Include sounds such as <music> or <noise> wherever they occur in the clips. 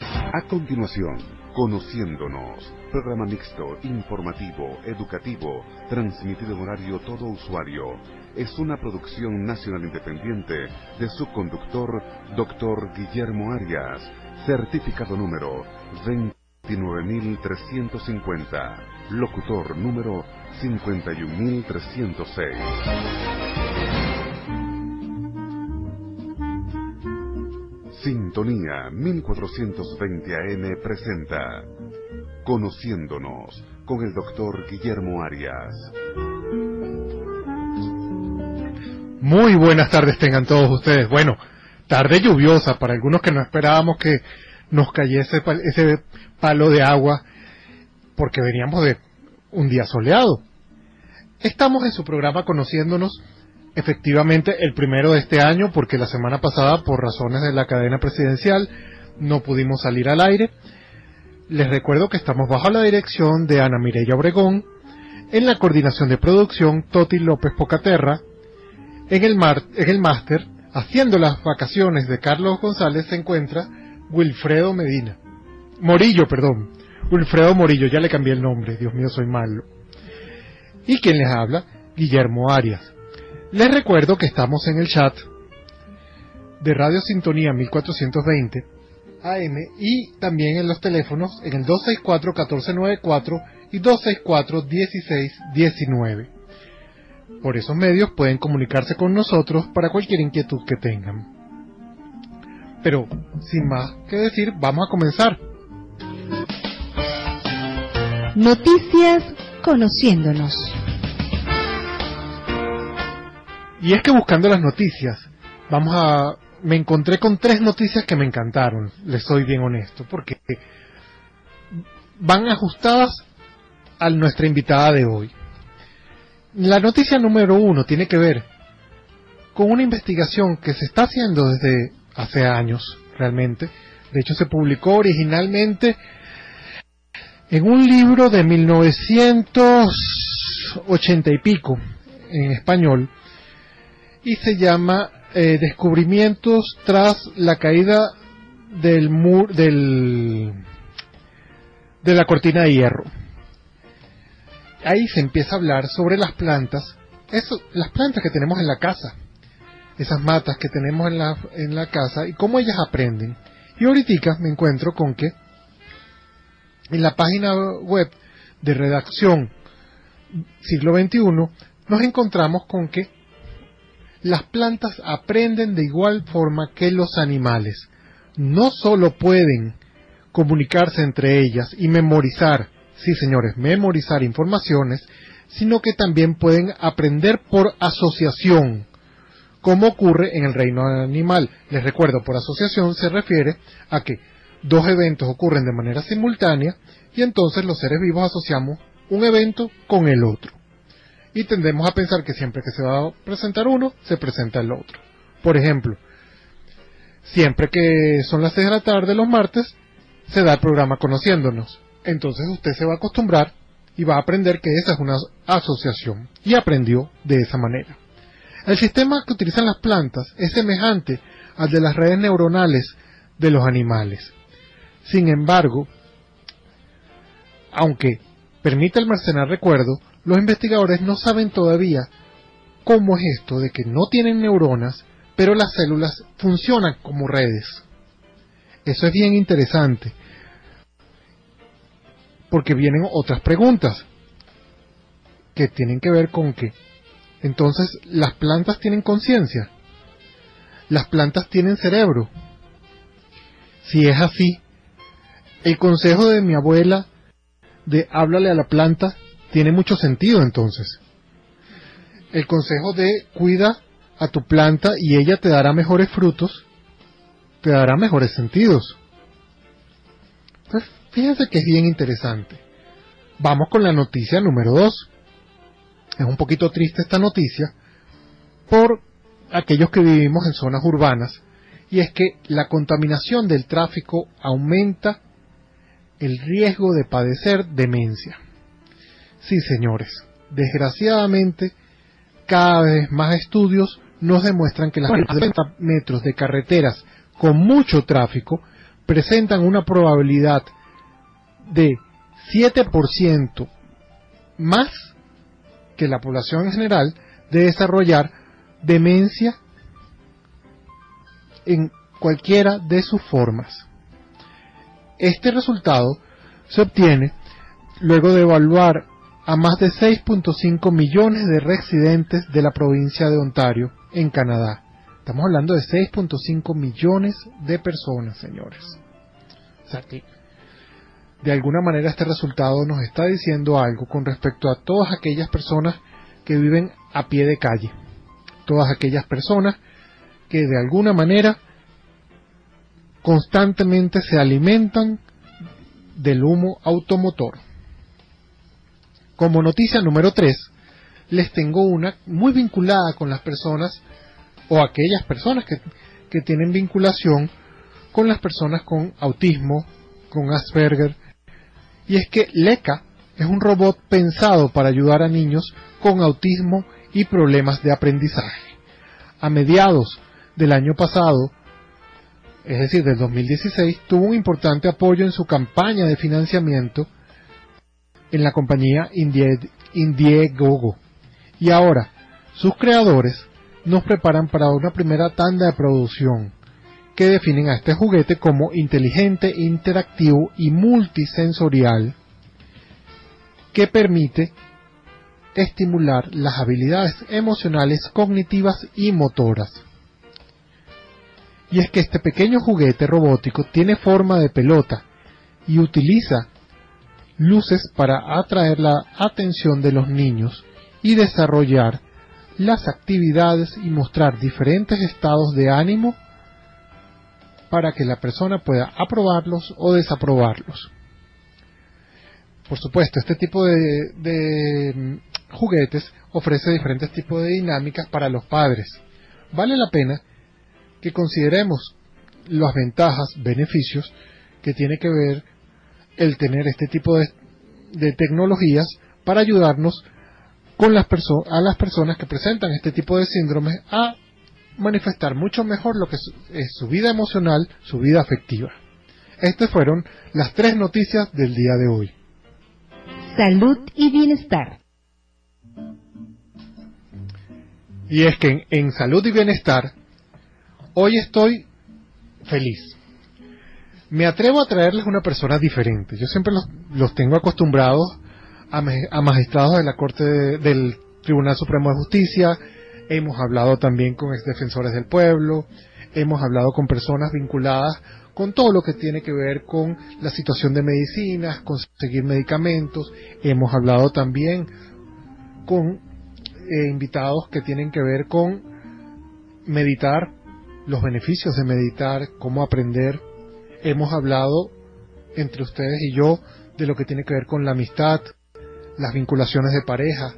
A continuación, Conociéndonos, programa mixto, informativo, educativo, transmitido en horario todo usuario. Es una producción nacional independiente de su conductor, doctor Guillermo Arias, certificado número 29350, locutor número 51306. Sintonía 1420 AM presenta Conociéndonos con el doctor Guillermo Arias. Muy buenas tardes tengan todos ustedes. Bueno, tarde lluviosa para algunos que no esperábamos que nos cayese ese palo de agua porque veníamos de un día soleado. Estamos en su programa Conociéndonos efectivamente el primero de este año porque la semana pasada por razones de la cadena presidencial no pudimos salir al aire. Les recuerdo que estamos bajo la dirección de Ana Mireya Obregón, en la coordinación de producción Toti López Pocaterra, en el, mar, en el máster, haciendo las vacaciones de Carlos González se encuentra Wilfredo Medina. Morillo, perdón. Wilfredo Morillo, ya le cambié el nombre, Dios mío, soy malo. Y quien les habla, Guillermo Arias. Les recuerdo que estamos en el chat de Radio Sintonía 1420 AM y también en los teléfonos en el 264-1494 y 264-1619. Por esos medios pueden comunicarse con nosotros para cualquier inquietud que tengan. Pero, sin más que decir, vamos a comenzar. Noticias conociéndonos. Y es que buscando las noticias, vamos a me encontré con tres noticias que me encantaron, les soy bien honesto, porque van ajustadas a nuestra invitada de hoy. La noticia número uno tiene que ver con una investigación que se está haciendo desde hace años, realmente. De hecho, se publicó originalmente en un libro de 1980 y pico, en español, y se llama eh, Descubrimientos tras la caída del mur del de la cortina de hierro. Ahí se empieza a hablar sobre las plantas, eso, las plantas que tenemos en la casa, esas matas que tenemos en la, en la casa y cómo ellas aprenden. Y ahorita me encuentro con que en la página web de redacción siglo XXI nos encontramos con que las plantas aprenden de igual forma que los animales. No solo pueden comunicarse entre ellas y memorizar, sí señores, memorizar informaciones, sino que también pueden aprender por asociación, como ocurre en el reino animal. Les recuerdo, por asociación se refiere a que dos eventos ocurren de manera simultánea y entonces los seres vivos asociamos un evento con el otro y tendemos a pensar que siempre que se va a presentar uno, se presenta el otro. Por ejemplo, siempre que son las 6 de la tarde los martes, se da el programa conociéndonos. Entonces usted se va a acostumbrar y va a aprender que esa es una asociación. Y aprendió de esa manera. El sistema que utilizan las plantas es semejante al de las redes neuronales de los animales. Sin embargo, aunque permite almacenar recuerdo, los investigadores no saben todavía cómo es esto de que no tienen neuronas, pero las células funcionan como redes. Eso es bien interesante, porque vienen otras preguntas que tienen que ver con que, entonces, las plantas tienen conciencia, las plantas tienen cerebro. Si es así, el consejo de mi abuela de háblale a la planta tiene mucho sentido entonces. El consejo de cuida a tu planta y ella te dará mejores frutos, te dará mejores sentidos. Entonces, fíjense que es bien interesante. Vamos con la noticia número 2. Es un poquito triste esta noticia por aquellos que vivimos en zonas urbanas y es que la contaminación del tráfico aumenta el riesgo de padecer demencia. Sí, señores, desgraciadamente, cada vez más estudios nos demuestran que las 30 metros de carreteras con mucho tráfico presentan una probabilidad de 7% más que la población en general de desarrollar demencia en cualquiera de sus formas. Este resultado se obtiene luego de evaluar a más de 6.5 millones de residentes de la provincia de Ontario en Canadá. Estamos hablando de 6.5 millones de personas, señores. O sea que, de alguna manera, este resultado nos está diciendo algo con respecto a todas aquellas personas que viven a pie de calle. Todas aquellas personas que de alguna manera constantemente se alimentan del humo automotor. Como noticia número 3, les tengo una muy vinculada con las personas o aquellas personas que, que tienen vinculación con las personas con autismo, con Asperger, y es que LECA es un robot pensado para ayudar a niños con autismo y problemas de aprendizaje. A mediados del año pasado, es decir, del 2016, tuvo un importante apoyo en su campaña de financiamiento en la compañía Indiegogo. Y ahora, sus creadores nos preparan para una primera tanda de producción que definen a este juguete como inteligente, interactivo y multisensorial que permite estimular las habilidades emocionales, cognitivas y motoras. Y es que este pequeño juguete robótico tiene forma de pelota y utiliza luces para atraer la atención de los niños y desarrollar las actividades y mostrar diferentes estados de ánimo para que la persona pueda aprobarlos o desaprobarlos. Por supuesto, este tipo de, mm, juguetes ofrece diferentes tipos de dinámicas para los padres. Vale la pena que consideremos las ventajas, beneficios que tiene que ver el tener este tipo de, tecnologías para ayudarnos con las a las personas que presentan este tipo de síndromes a manifestar mucho mejor lo que es su vida emocional, su vida afectiva. Estas fueron las tres noticias del día de hoy. Salud y bienestar. Y es que en, salud y bienestar, hoy estoy feliz. Me atrevo a traerles una persona diferente. Yo siempre los, tengo acostumbrados a, magistrados de la Corte del Tribunal Supremo de Justicia, hemos hablado también con ex defensores del pueblo, hemos hablado con personas vinculadas con todo lo que tiene que ver con la situación de medicinas, conseguir medicamentos, hemos hablado también con eh, invitados que tienen que ver con meditar, los beneficios de meditar, cómo aprender, hemos hablado entre ustedes y yo de lo que tiene que ver con la amistad, las vinculaciones de pareja,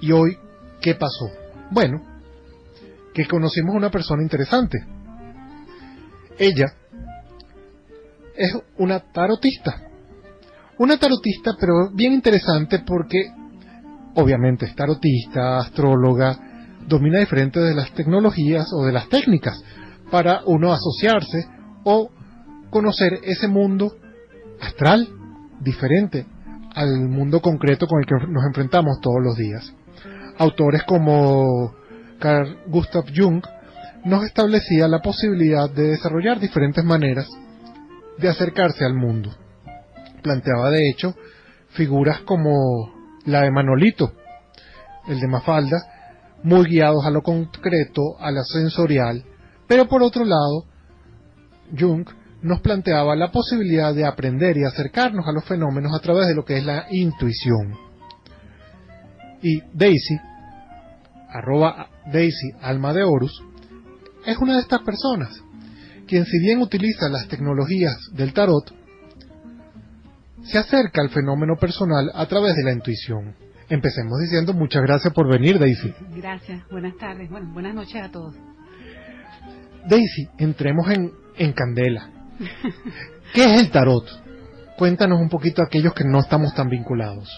y hoy ¿Qué pasó? Bueno, que conocimos una persona interesante. Ella es una tarotista. Una tarotista, pero bien interesante porque obviamente es tarotista, astróloga, domina diferentes de las tecnologías o de las técnicas para uno asociarse o conocer ese mundo astral diferente al mundo concreto con el que nos enfrentamos todos los días autores como Carl Gustav Jung nos establecía la posibilidad de desarrollar diferentes maneras de acercarse al mundo. Planteaba de hecho figuras como la de Manolito, el de Mafalda, muy guiados a lo concreto, a lo sensorial, pero por otro lado, Jung nos planteaba la posibilidad de aprender y acercarnos a los fenómenos a través de lo que es la intuición. Y Daisy, arroba Daisy Alma de Horus, es una de estas personas, quien si bien utiliza las tecnologías del tarot, se acerca al fenómeno personal a través de la intuición. Empecemos diciendo muchas gracias por venir, Daisy. Gracias, buenas tardes, bueno, buenas noches a todos. Daisy, entremos en, en candela. ¿Qué es el tarot? Cuéntanos un poquito aquellos que no estamos tan vinculados.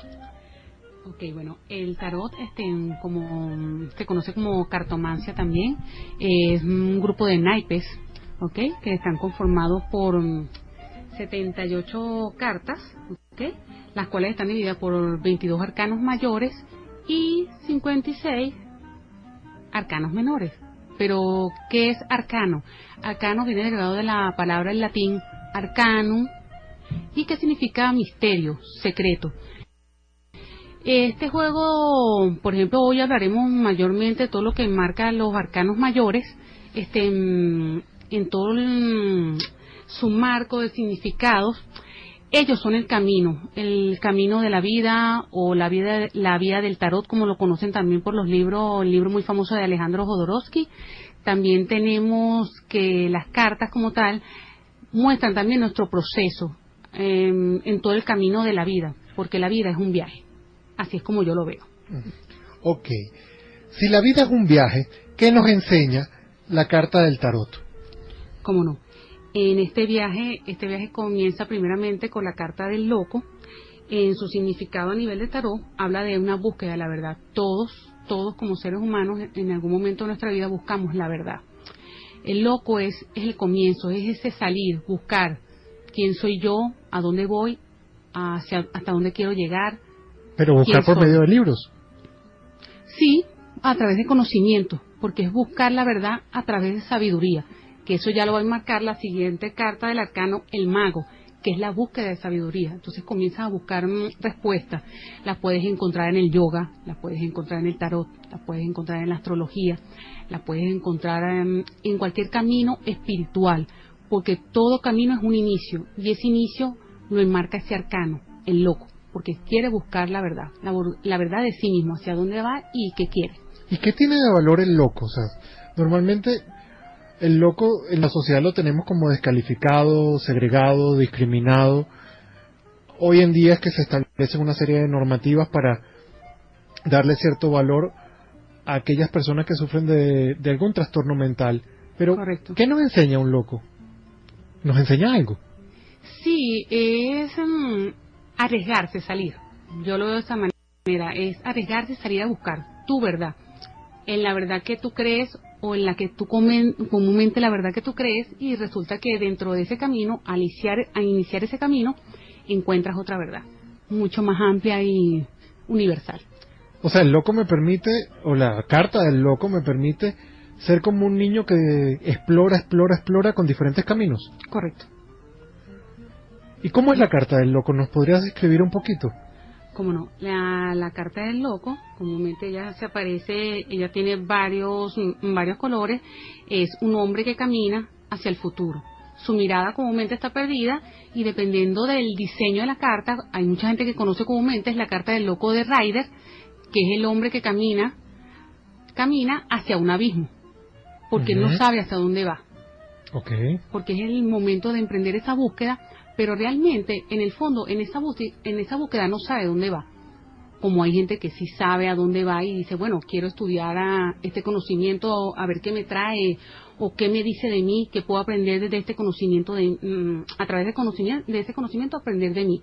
Ok, bueno, el tarot, este, como se conoce como cartomancia también, es un grupo de naipes ¿ok? Que están conformados por mm, 78 cartas, ¿ok? Las cuales están divididas por 22 arcanos mayores y 56 arcanos menores. Pero, ¿qué es arcano? Arcano viene derivado de la palabra en latín arcanum y que significa misterio, secreto. Este juego, por ejemplo, hoy hablaremos mayormente de todo lo que marca los arcanos mayores, este, en todo el- su marco de significados. Ellos son el camino, el camino de la vida o la vida, la vía del tarot, como lo conocen también por los libros, el libro muy famoso de Alejandro Jodorowsky. También tenemos que las cartas como tal muestran también nuestro proceso em, en todo el camino de la vida, porque la vida es un viaje. Así es como yo lo veo. Ok. Si la vida es un viaje, ¿qué nos enseña la carta del tarot? ¿Cómo no? En este viaje, este viaje comienza primeramente con la carta del loco. En su significado a nivel de tarot, habla de una búsqueda de la verdad. Todos, todos como seres humanos, en algún momento de nuestra vida buscamos la verdad. El loco es, es el comienzo, es ese salir, buscar quién soy yo, a dónde voy, hacia, hasta dónde quiero llegar. Pero buscar ¿Quién por soy? medio de libros. Sí, a través de conocimiento, porque es buscar la verdad a través de sabiduría, que eso ya lo va a enmarcar la siguiente carta del arcano, el mago, que es la búsqueda de sabiduría. Entonces comienzas a buscar mm, respuestas. Las puedes encontrar en el yoga, las puedes encontrar en el tarot, las puedes encontrar en la astrología, las puedes encontrar en cualquier camino espiritual, porque todo camino es un inicio, y ese inicio lo enmarca ese arcano, el loco, porque quiere buscar la verdad, la, la verdad de sí mismo, hacia dónde va y qué quiere. ¿Y qué tiene de valor el loco? O sea, normalmente el loco en la sociedad lo tenemos como descalificado, segregado, discriminado. Hoy en día es que se establecen una serie de normativas para darle cierto valor a aquellas personas que sufren de, de algún trastorno mental. Pero, Correcto. ¿qué nos enseña un loco? ¿Nos enseña algo? Sí, es mm, arriesgarse, salir. Yo lo veo de esa manera, es arriesgarse, salir a buscar tu verdad. En la verdad que tú crees o en la que tú comen, comúnmente la verdad que tú crees y resulta que dentro de ese camino, al iniciar, al iniciar ese camino, encuentras otra verdad, mucho más amplia y universal. O sea, el loco me permite, o la carta del loco me permite ser como un niño que explora, explora, explora con diferentes caminos. Correcto. ¿Y cómo es la carta del loco? ¿Nos podrías describir un poquito? Como no, la, la carta del loco, comúnmente ella se aparece, ella tiene varios, mm, varios colores, es un hombre que camina hacia el futuro. Su mirada comúnmente está perdida y dependiendo del diseño de la carta, hay mucha gente que conoce comúnmente es la carta del loco de Ryder, que es el hombre que camina, camina hacia un abismo, porque él no sabe hacia dónde va Ok. porque es el momento de emprender esa búsqueda, pero realmente en el fondo en esa búsqueda, en esa búsqueda no sabe dónde va. Como hay gente que sí sabe a dónde va y dice, bueno, quiero estudiar a este conocimiento, a ver qué me trae o qué me dice de mí, qué puedo aprender de este conocimiento, de, mm, a través de, conocimiento, de ese conocimiento aprender de mí.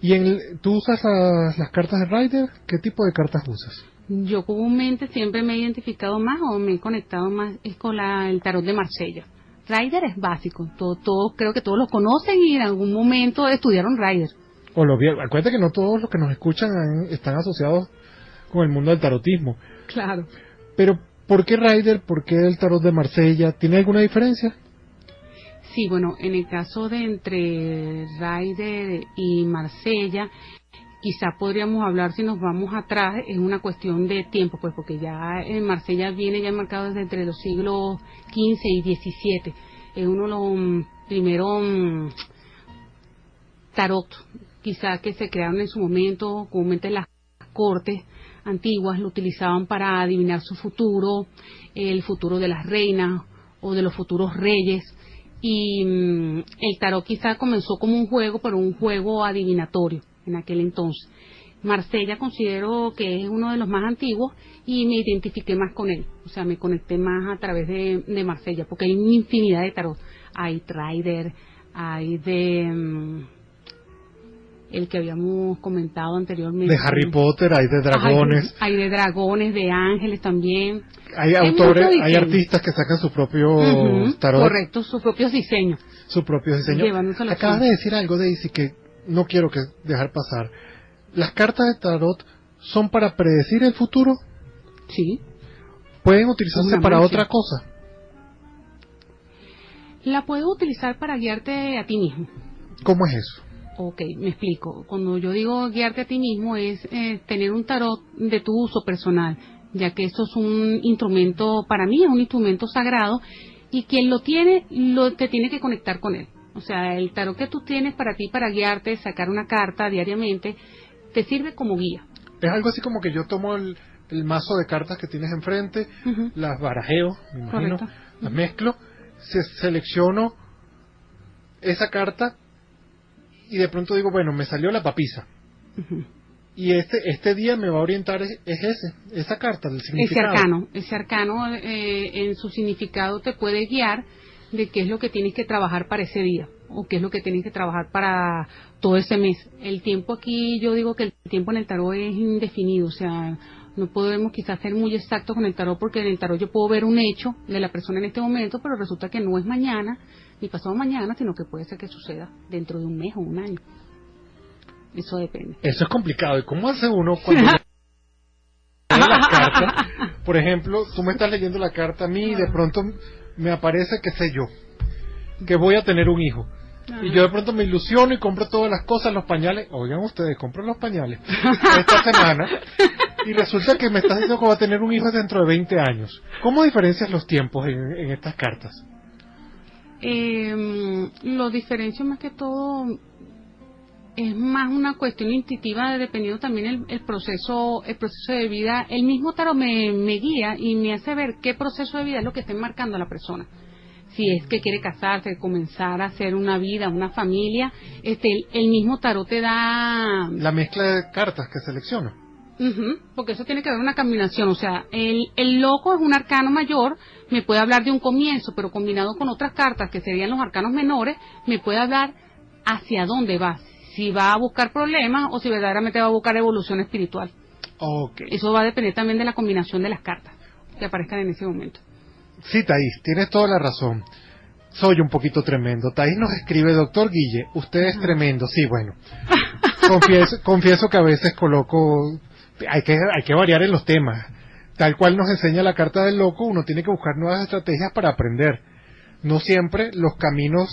¿Y en, tú usas las, las cartas de Rider? ¿Qué tipo de cartas usas? Yo comúnmente siempre me he identificado más o me he conectado más es con la, el tarot de Marsella. Rider es básico, todo, todo, creo que todos lo conocen y en algún momento estudiaron Rider. O lo acuérdate que no todos los que nos escuchan han- están asociados con el mundo del tarotismo. Claro. Pero, ¿por qué Rider? ¿Por qué el tarot de Marsella? ¿Tiene alguna diferencia? Sí, bueno, en el caso de entre Ryder y Marsella, quizá podríamos hablar si nos vamos atrás, es una cuestión de tiempo, pues porque ya en Marsella viene ya marcado desde entre los siglos XV y XVII. Es uno de los mm, primeros mm, tarot, quizá que se crearon en su momento, comúnmente las cortes antiguas lo utilizaban para adivinar su futuro, el futuro de las reinas o de los futuros reyes. Y mm, el tarot quizá comenzó como un juego, pero un juego adivinatorio en aquel entonces. Marsella considero que es uno de los más antiguos y me identifiqué más con él. O sea, me conecté más a través de, de Marsella, porque hay una infinidad de tarot. Hay Rider, hay de... mm, el que habíamos comentado anteriormente. De Harry Potter, hay de dragones. Hay, hay de dragones, de ángeles también. Hay autores, hay artistas que sacan su propio tarot. Correcto, sus propios diseños. Su propio diseño. Acabas de decir algo, Daisy, que no quiero que dejar pasar. ¿Las cartas de tarot son para predecir el futuro? Sí. ¿Pueden utilizarse para otra cosa? La puedes utilizar para guiarte a ti mismo. ¿Cómo es eso? Ok, me explico. Cuando yo digo guiarte a ti mismo es eh, tener un tarot de tu uso personal, ya que eso es un instrumento, para mí es un instrumento sagrado y quien lo tiene, lo, te tiene que conectar con él. O sea, el tarot que tú tienes para ti, para guiarte, sacar una carta diariamente, te sirve como guía. Es algo así como que yo tomo el, mazo de cartas que tienes enfrente, las barajeo, me imagino, las mezclo, se, selecciono esa carta y de pronto digo, bueno, me salió la papisa. Y este, este día me va a orientar es, ese, esa carta, el significado. Ese arcano, ese arcano eh, en su significado te puede guiar de qué es lo que tienes que trabajar para ese día o qué es lo que tienes que trabajar para todo ese mes. El tiempo aquí, yo digo que el tiempo en el tarot es indefinido, o sea, no podemos quizás ser muy exactos con el tarot porque en el tarot yo puedo ver un hecho de la persona en este momento, pero resulta que no es mañana ni pasado mañana, sino que puede ser que suceda dentro de un mes o un año. Eso depende. Eso es complicado. ¿Y cómo hace uno cuando <laughs> la carta? Por ejemplo, tú me estás leyendo la carta a mí y de pronto me aparece, qué sé yo, que voy a tener un hijo. Y yo de pronto me ilusiono y compro todas las cosas, los pañales. Oigan ustedes, compro los pañales esta semana. Y resulta que me estás diciendo que va a tener un hijo dentro de 20 años. ¿Cómo diferencias los tiempos en estas cartas? Eh, lo diferencio más que todo es más una cuestión instintiva dependiendo también el, proceso el proceso de vida el mismo tarot me, guía y me hace ver qué proceso de vida es lo que está marcando a la persona si es que quiere casarse comenzar a hacer una vida una familia este el, mismo tarot te da la mezcla de cartas que selecciona porque eso tiene que haber una combinación. O sea, el, el loco es un arcano mayor, me puede hablar de un comienzo, pero combinado con otras cartas que serían los arcanos menores, me puede hablar hacia dónde va. Si va a buscar problemas o si verdaderamente va a buscar evolución espiritual. Okay. Eso va a depender también de la combinación de las cartas que aparezcan en ese momento. Sí, Thais, tienes toda la razón. Soy un poquito tremendo. Thais nos escribe, doctor Guille, usted es tremendo. Sí, bueno. <laughs> confieso, confieso que a veces coloco hay que, hay que variar en los temas. Tal cual nos enseña la carta del loco, uno tiene que buscar nuevas estrategias para aprender. No siempre los caminos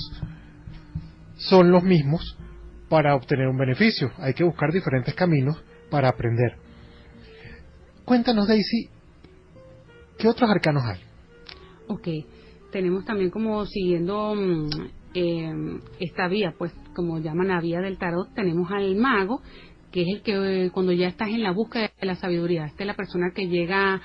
son los mismos para obtener un beneficio. Hay que buscar diferentes caminos para aprender. Cuéntanos, Daisy, ¿qué otros arcanos hay? Ok, tenemos también como siguiendo eh, esta vía, pues como llaman la vía del tarot, tenemos al mago, que es el que cuando ya estás en la búsqueda de la sabiduría, esta es la persona que llega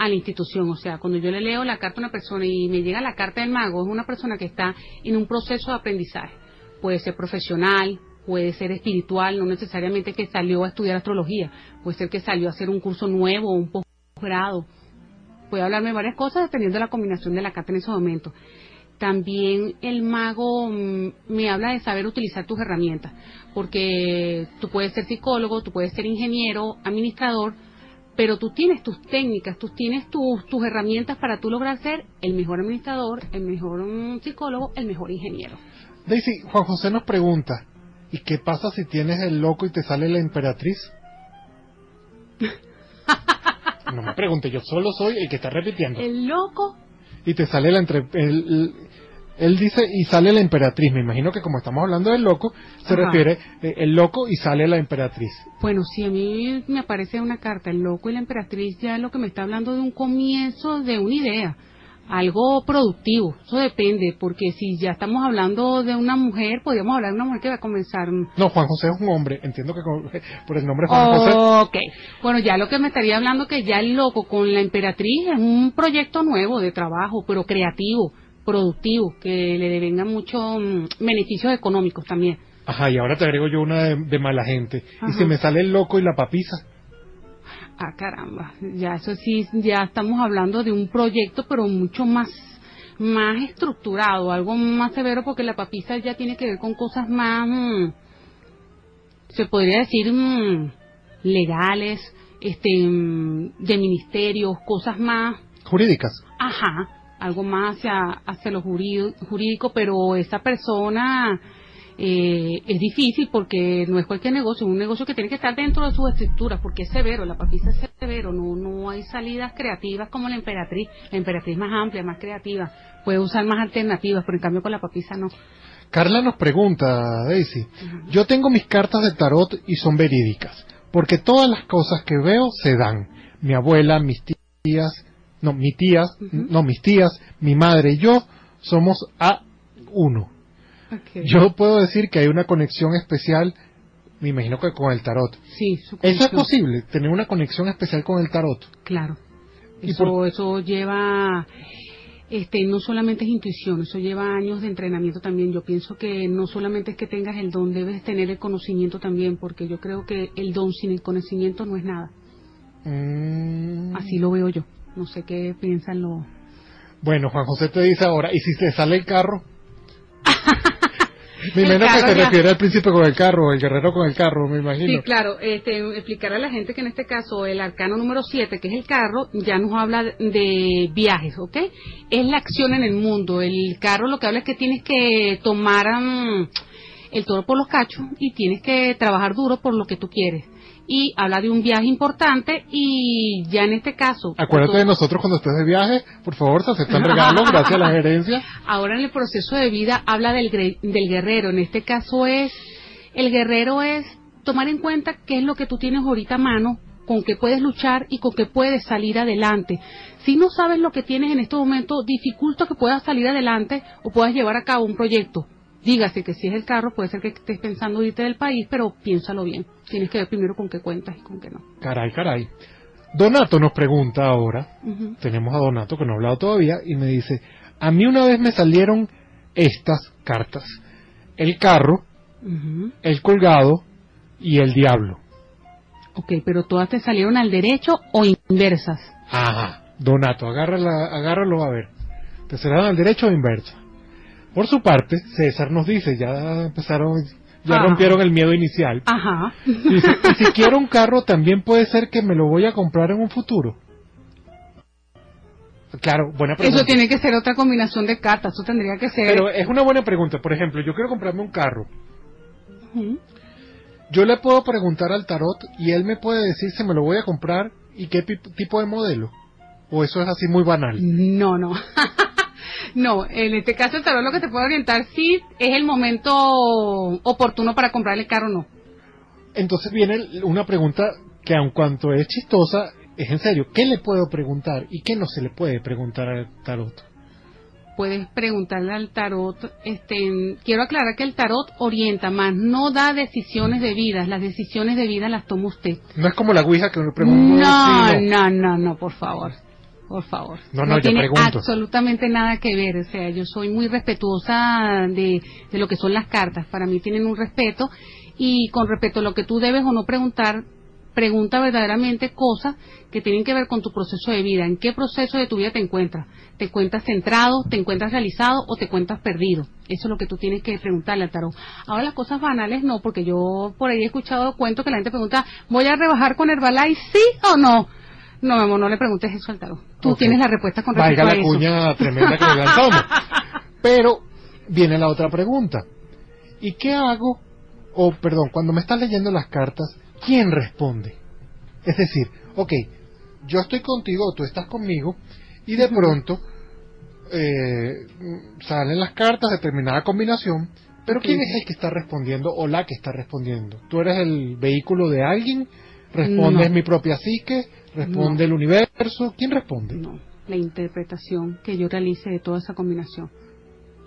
a la institución, o sea, cuando yo le leo la carta a una persona y me llega la carta del mago, es una persona que está en un proceso de aprendizaje, puede ser profesional, puede ser espiritual, no necesariamente que salió a estudiar astrología, puede ser que salió a hacer un curso nuevo, un posgrado, puede hablarme varias cosas dependiendo de la combinación de la carta en ese momento. También el mago mm, me habla de saber utilizar tus herramientas, porque tú puedes ser psicólogo, tú puedes ser ingeniero, administrador, pero tú tienes tus técnicas, tú tienes tus, tus herramientas para tú lograr ser el mejor administrador, el mejor mm, psicólogo, el mejor ingeniero. Daisy, Juan José nos pregunta, ¿y qué pasa si tienes el loco y te sale la emperatriz? no me pregunte, yo solo soy el que está repitiendo. El loco y te sale la entre, él dice y sale la emperatriz. Me imagino que como estamos hablando del loco, se refiere eh, el loco y sale la emperatriz. Bueno, si a mí me aparece una carta, el loco y la emperatriz, ya es lo que me está hablando de un comienzo de una idea algo productivo. Eso depende, porque si ya estamos hablando de una mujer, podríamos hablar de una mujer que va a comenzar. No, Juan José es un hombre, entiendo que <laughs> por el nombre Juan José. Ok, bueno, ya lo que me estaría hablando que ya el loco con la emperatriz es un proyecto nuevo de trabajo, pero creativo, productivo, que le vengan muchos mm, beneficios económicos también. Ajá, y ahora te agrego yo una de, mala gente. Y se me sale el loco y la papisa. Ah, caramba, ya eso sí, ya estamos hablando de un proyecto, pero mucho más más estructurado, algo más severo, porque la papisa ya tiene que ver con cosas más, mm, se podría decir, mm, legales, este, mm, de ministerios, cosas más, Jurídicas. ajá, algo más hacia, hacia lo jurí- jurídico, pero esa persona eh, es difícil porque no es cualquier negocio, es un negocio que tiene que estar dentro de sus estructuras, porque es severo, la papisa es severo, no, no hay salidas creativas como la emperatriz, la emperatriz más amplia, más creativa, puede usar más alternativas, pero en cambio con la papisa no. Carla nos pregunta, Daisy, yo tengo mis cartas de tarot y son verídicas, porque todas las cosas que veo se dan. Mi abuela, mis tías, no, mis tías, no, mis tías, mi madre y yo somos A1. Yo puedo decir que hay una conexión especial, me imagino que con el tarot. Sí, su ¿Eso es posible, tener una conexión especial con el tarot? Claro. ¿Y Eso, por- eso lleva, este, no solamente es intuición, eso lleva años de entrenamiento también. Yo pienso que no solamente es que tengas el don, debes tener el conocimiento también, porque yo creo que el don sin el conocimiento no es nada. Mm, Así lo veo yo. No sé qué piensan los... Bueno, Juan José te dice ahora, ¿y si te sale el carro? <laughs> me imagino que se refiere al príncipe con el carro, el guerrero con el carro, me imagino. Sí, claro, este, explicar a la gente que en este caso el arcano número 7, que es el carro, ya nos habla de viajes, ¿ok? Es la acción en el mundo. El carro lo que habla es que tienes que tomar mm, el toro por los cachos y tienes que trabajar duro por lo que tú quieres. Y habla de un viaje importante y ya en este caso... Acuérdate de nosotros cuando estés de viaje, por favor, se aceptan regalos <laughs> gracias a la gerencia. Ahora en el proceso de vida habla del, del guerrero. En este caso es, el guerrero es tomar en cuenta qué es lo que tú tienes ahorita a mano, con qué puedes luchar y con qué puedes salir adelante. Si no sabes lo que tienes en este momento, dificulta que puedas salir adelante o puedas llevar a cabo un proyecto. Dígase que si es el carro, puede ser que estés pensando irte del país, pero piénsalo bien. Tienes que ver primero con qué cuentas y con qué no. Caray, caray. Donato nos pregunta ahora, tenemos a Donato que no ha hablado todavía, y me dice, a mí una vez me salieron estas cartas. El carro, el colgado y el diablo. Ok, pero todas te salieron al derecho o inversas. Ajá. Donato, agárrala, agárralo a ver. ¿Te serán al derecho o inversa? Por su parte, César nos dice, ya empezaron, ya rompieron el miedo inicial. Ajá. Dice, y si quiero un carro, también puede ser que me lo voy a comprar en un futuro. Claro, buena pregunta. Eso tiene que ser otra combinación de cartas, eso tendría que ser... Pero es una buena pregunta. Por ejemplo, yo quiero comprarme un carro. Ujú. Yo le puedo preguntar al tarot y él me puede decir si me lo voy a comprar y qué tipo de modelo. O eso es así muy banal. No, no. <laughs> no, en este caso el tarot lo que te puede orientar si es el momento oportuno para comprar el carro o no. Entonces viene una pregunta que aun cuanto es chistosa, es en serio. ¿Qué le puedo preguntar y qué no se le puede preguntar al tarot? Puedes preguntarle al tarot, este, quiero aclarar que el tarot orienta más, no da decisiones de vida, las decisiones de vida las toma usted. No es como la Ouija que me pregunto. No, no, no, no, por favor. Por favor. No, no, yo tiene pregunto. absolutamente nada que ver. O sea, yo soy muy respetuosa de, de lo que son las cartas. Para mí tienen un respeto. Y con respecto a lo que tú debes o no preguntar, pregunta verdaderamente cosas que tienen que ver con tu proceso de vida. ¿En qué proceso de tu vida te encuentras? ¿Te encuentras centrado, te encuentras realizado o te encuentras perdido? Eso es lo que tú tienes que preguntarle al tarot. Ahora las cosas banales no, porque yo por ahí he escuchado cuentos que la gente pregunta, ¿voy a rebajar con Herbalife sí o no? No, amor, no le preguntes eso al tarot. Tú tienes la respuesta con respecto la a eso. cuña tremenda que le lanzamos. <laughs> Pero viene la otra pregunta. ¿Y qué hago? O, perdón, cuando me estás leyendo las cartas, ¿quién responde? Es decir, ok, yo estoy contigo, tú estás conmigo, y de pronto eh, salen las cartas, determinada combinación, pero. ¿quién es el que está respondiendo o la que está respondiendo? ¿Tú eres el vehículo de alguien? ¿Respondes No. mi propia psique? ¿Responde No. el universo? ¿Quién responde? No, la interpretación que yo realice de toda esa combinación.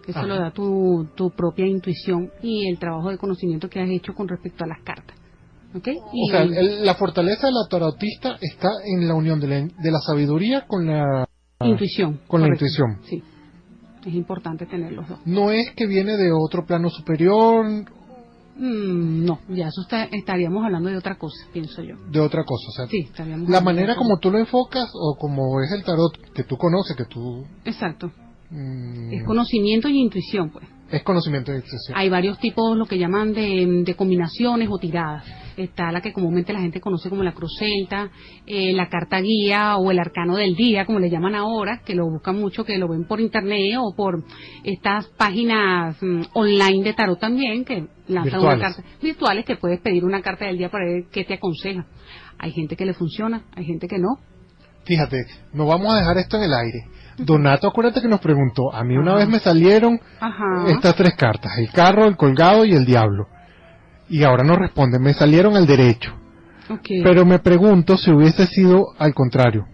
Eso Ajá. lo da tu, tu propia intuición y el trabajo de conocimiento que has hecho con respecto a las cartas. ¿Ok? O Y- sea, el- la fortaleza de la tarotista está en la unión de la, de la sabiduría con la... intuición. con la correcto. intuición. Sí. Es importante tener los dos. No es que viene de otro plano superior, Mm, no, ya eso está- estaríamos hablando de otra cosa, pienso yo. de otra cosa. O sea, Sí, estaríamos la manera como tú lo enfocas o como es el tarot que tú conoces, que tú... Exacto. mm, Es conocimiento y intuición, pues. Es conocimiento de. Hay varios tipos, lo que llaman de, de combinaciones o tiradas. Está la que comúnmente la gente conoce como la cruz celta, eh, la carta guía o el arcano del día, como le llaman ahora, que lo buscan mucho, que lo ven por internet o por estas páginas mm, online de tarot también, que lanzan una Virtuales. carta virtuales que puedes pedir una carta del día para ver qué te aconseja. Hay gente que le funciona, hay gente que no. Fíjate, no vamos a dejar esto en el aire. Donato, acuérdate que nos preguntó, a mí una Ajá. vez me salieron Ajá. estas tres cartas, el carro, el colgado y el diablo. Y ahora nos responde, me salieron al derecho. Pero me pregunto si hubiese sido al contrario.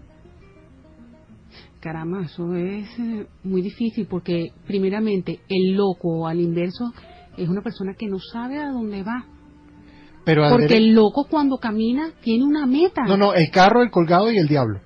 Caramba, eso es eh, muy difícil porque primeramente el loco o al inverso es una persona que no sabe a dónde va. Pero Porque dere- el loco cuando camina tiene una meta. No, no, el carro, el colgado y el diablo.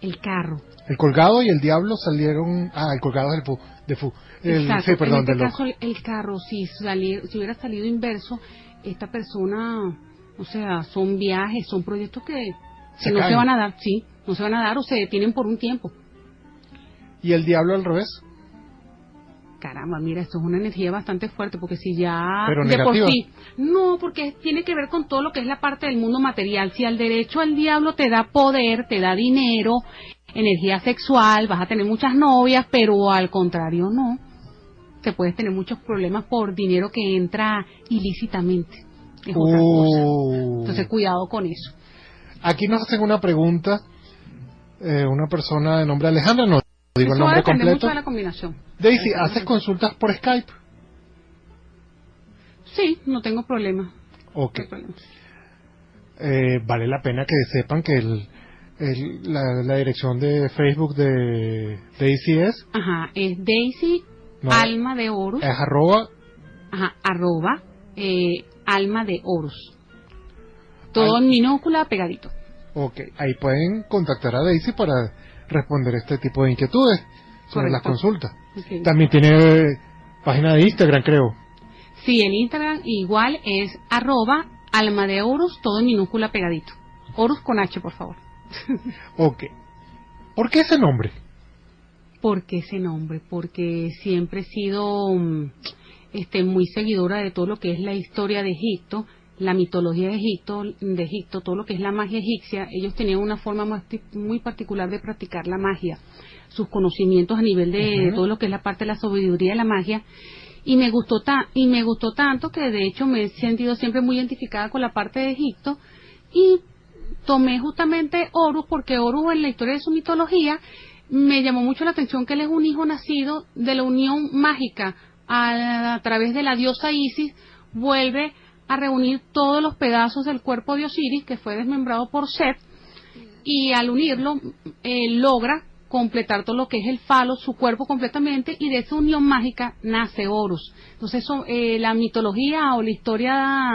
El carro. El colgado y el diablo salieron... Ah, el colgado es el fu, de fu. El, Exacto. sí, perdón, en este loco. caso el, carro, si, saliera- si hubiera salido inverso, esta persona, o sea, son viajes, son proyectos que, que Se no caen. se van a dar, sí, no se van a dar o se detienen por un tiempo. Y el diablo al revés. Caramba, mira, esto es una energía bastante fuerte porque si ya Pero de por sí, no, porque tiene que ver con todo lo que es la parte del mundo material. Si al derecho al diablo te da poder, te da dinero, energía sexual, vas a tener muchas novias, pero al contrario no. Te puedes tener muchos problemas por dinero que entra ilícitamente. Es otra cosa. Uh. Entonces cuidado con eso. Aquí nos hacen una pregunta, eh, una persona de nombre Alejandra, no digo el Eso nombre depender mucho completo. de la combinación. Daisy, ¿haces consultas por Skype? Sí, no tengo problema. Ok. No problema. Eh, vale la pena que sepan que el, el- la, la dirección de Facebook de Daisy es, Ajá, es Daisy No. Alma de Oro. es arroba Ajá, arroba eh, alma de oros. Todo Al- en minúscula pegadito. Ok, ahí pueden contactar a Daisy para responder este tipo de inquietudes sobre Correcto. las consultas. También tiene eh, página de Instagram, creo. Sí, el Instagram igual es arroba alma de oros, todo en minúscula pegadito. Oros con H, por favor. <laughs> Ok. ¿Por qué ese nombre? ¿Por qué ese nombre? Porque siempre he sido mm, este, muy seguidora de todo lo que es la historia de Egipto, la mitología de Egipto, de Egipto, todo lo que es la magia egipcia. Ellos tenían una forma muy ti- muy particular de practicar la magia, sus conocimientos a nivel de, todo lo que es la parte de la sabiduría de la magia. Y me gustó ta- y me gustó tanto que de hecho me he sentido siempre muy identificada con la parte de Egipto y tomé justamente Horus porque Horus en la historia de su mitología me llamó mucho la atención que él es un hijo nacido de la unión mágica a, a través de la diosa Isis vuelve a reunir todos los pedazos del cuerpo de Osiris que fue desmembrado por Set y al unirlo eh, logra completar todo lo que es el falo, su cuerpo completamente, y de esa unión mágica nace Horus. Entonces, eso, eh, la mitología o la historia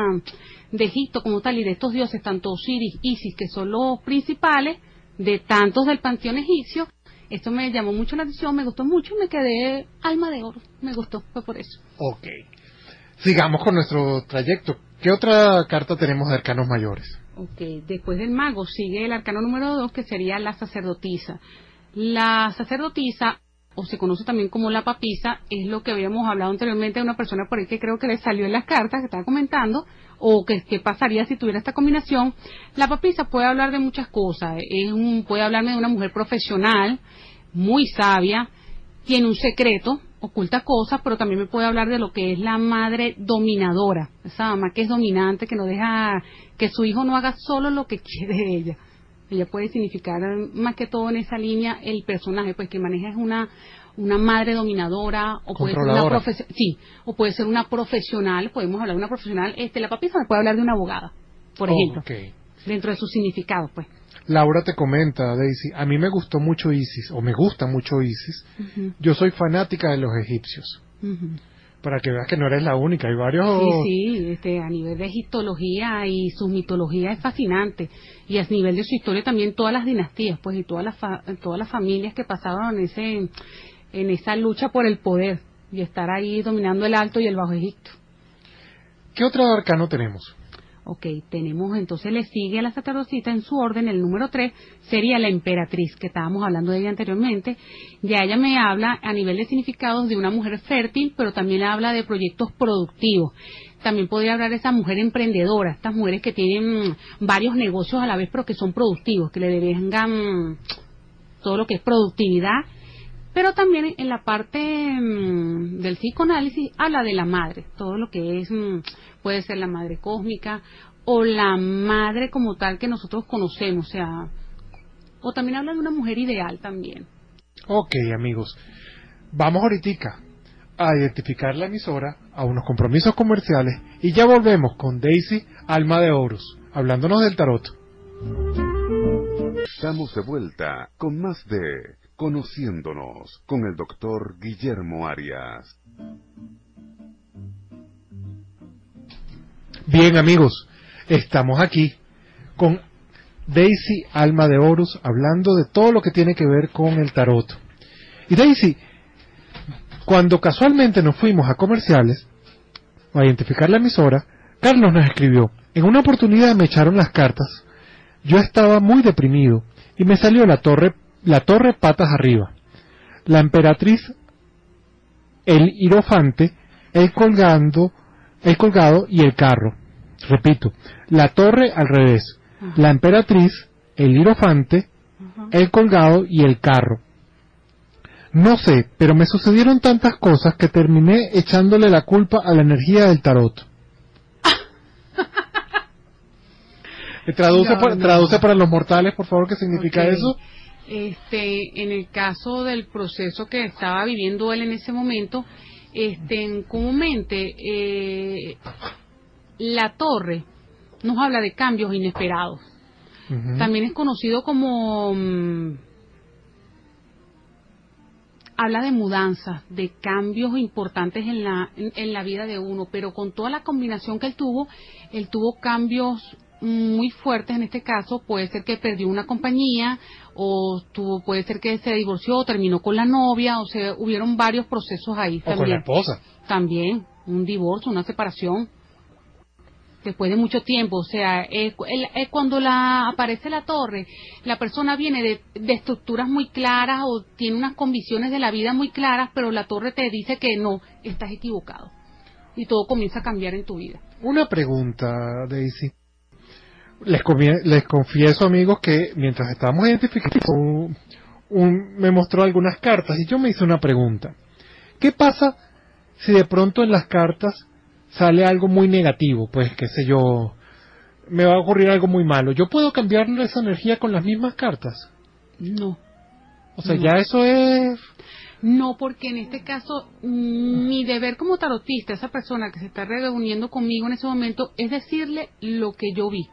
de Egipto como tal y de estos dioses, tanto Osiris, Isis, que son los principales de tantos del panteón egipcio, esto me llamó mucho la atención, me gustó mucho y me quedé alma de oro. Me gustó, fue por eso. Ok. Sigamos con nuestro trayecto. ¿Qué otra carta tenemos de arcanos mayores? Ok, después del mago sigue el arcano número dos que sería la sacerdotisa. La sacerdotisa, o se conoce también como la papisa, es lo que habíamos hablado anteriormente de una persona por ahí que creo que le salió en las cartas que estaba comentando, o que, qué pasaría si tuviera esta combinación. La papisa puede hablar de muchas cosas, es un, puede hablarme de una mujer profesional, muy sabia, tiene un secreto, oculta cosas, pero también me puede hablar de lo que es la madre dominadora, esa mamá que es dominante, que no deja que su hijo no haga solo lo que <laughs> quiere ella. Ella puede significar eh, más que todo en esa línea el personaje, pues que maneja es una una madre dominadora o puede ser una profes- sí, o puede ser una profesional, podemos hablar de una profesional, este la papisa me puede hablar de una abogada, por Oh, ejemplo, dentro de sus significados, pues. Laura te comenta, Daisy, a mí me gustó mucho Isis, o me gusta mucho Isis. Yo soy fanática de los egipcios. Para que veas que no eres la única, hay varios... Sí, sí, este, a nivel de egiptología y su mitología es fascinante. Y a nivel de su historia también todas las dinastías, pues, y todas las, fa- todas las familias que pasaron en, ese, en esa lucha por el poder y estar ahí dominando el Alto y el Bajo Egipto. ¿Qué otro arcano tenemos? Ok, tenemos entonces le sigue a la sacerdotisa en su orden, el número 3 sería la emperatriz, que estábamos hablando de ella anteriormente. Ya ella me habla a nivel de significados de una mujer fértil, pero también habla de proyectos productivos. También podría hablar de esa mujer emprendedora, estas mujeres que tienen mm, varios negocios a la vez, pero que son productivos, que le devengan mm, todo lo que es productividad. Pero también en la parte mm, del psicoanálisis habla de la madre, todo lo que es puede ser la madre cósmica o la madre como tal que nosotros conocemos, o sea, o también habla de una mujer ideal también. Ok, amigos, vamos ahorita a identificar la emisora, a unos compromisos comerciales y ya volvemos con Daisy Alma de Oros, hablándonos del tarot. Estamos de vuelta con más de Conociéndonos con el doctor Guillermo Arias. Bien amigos, estamos aquí con Daisy Alma de Horus hablando de todo lo que tiene que ver con el tarot. Y Daisy, cuando casualmente nos fuimos a comerciales, a identificar la emisora, Carlos nos escribió, en una oportunidad me echaron las cartas, yo estaba muy deprimido y me salió la torre, la torre patas arriba, la emperatriz, el hierofante, el colgando, el colgado y el carro. Repito, la torre al revés, la emperatriz, el hierofante, el colgado y el carro. No sé, pero me sucedieron tantas cosas que terminé echándole la culpa a la energía del tarot. <laughs> traduce, traduce para los mortales, por favor, qué significa eso. Este, en el caso del proceso que estaba viviendo él en ese momento, este, comúnmente eh, la torre nos habla de cambios inesperados. También es conocido como mm, habla de mudanzas, de cambios importantes en la, en, la vida de uno, pero con toda la combinación que él tuvo, él tuvo cambios muy fuertes en este caso, puede ser que perdió una compañía o tuvo, puede ser que se divorció o terminó con la novia, o sea, hubieron varios procesos ahí o con la esposa. También, un divorcio, una separación después de mucho tiempo, o sea, es, cuando la aparece la torre, la persona viene de, de, estructuras muy claras o tiene unas convicciones de la vida muy claras, pero la torre te dice que no, estás equivocado. Y todo comienza a cambiar en tu vida. Una pregunta, Daisy. Les, les confieso, amigos, que mientras estábamos identificando, un, me mostró algunas cartas y yo me hice una pregunta. ¿Qué pasa si de pronto en las cartas sale algo muy negativo, pues qué sé yo, me va a ocurrir algo muy malo, ¿yo puedo cambiarle esa energía con las mismas cartas? No. O sea, ya eso es... No, porque en este caso mi deber como tarotista, esa persona que se está reuniendo conmigo en ese momento, es decirle lo que yo vi.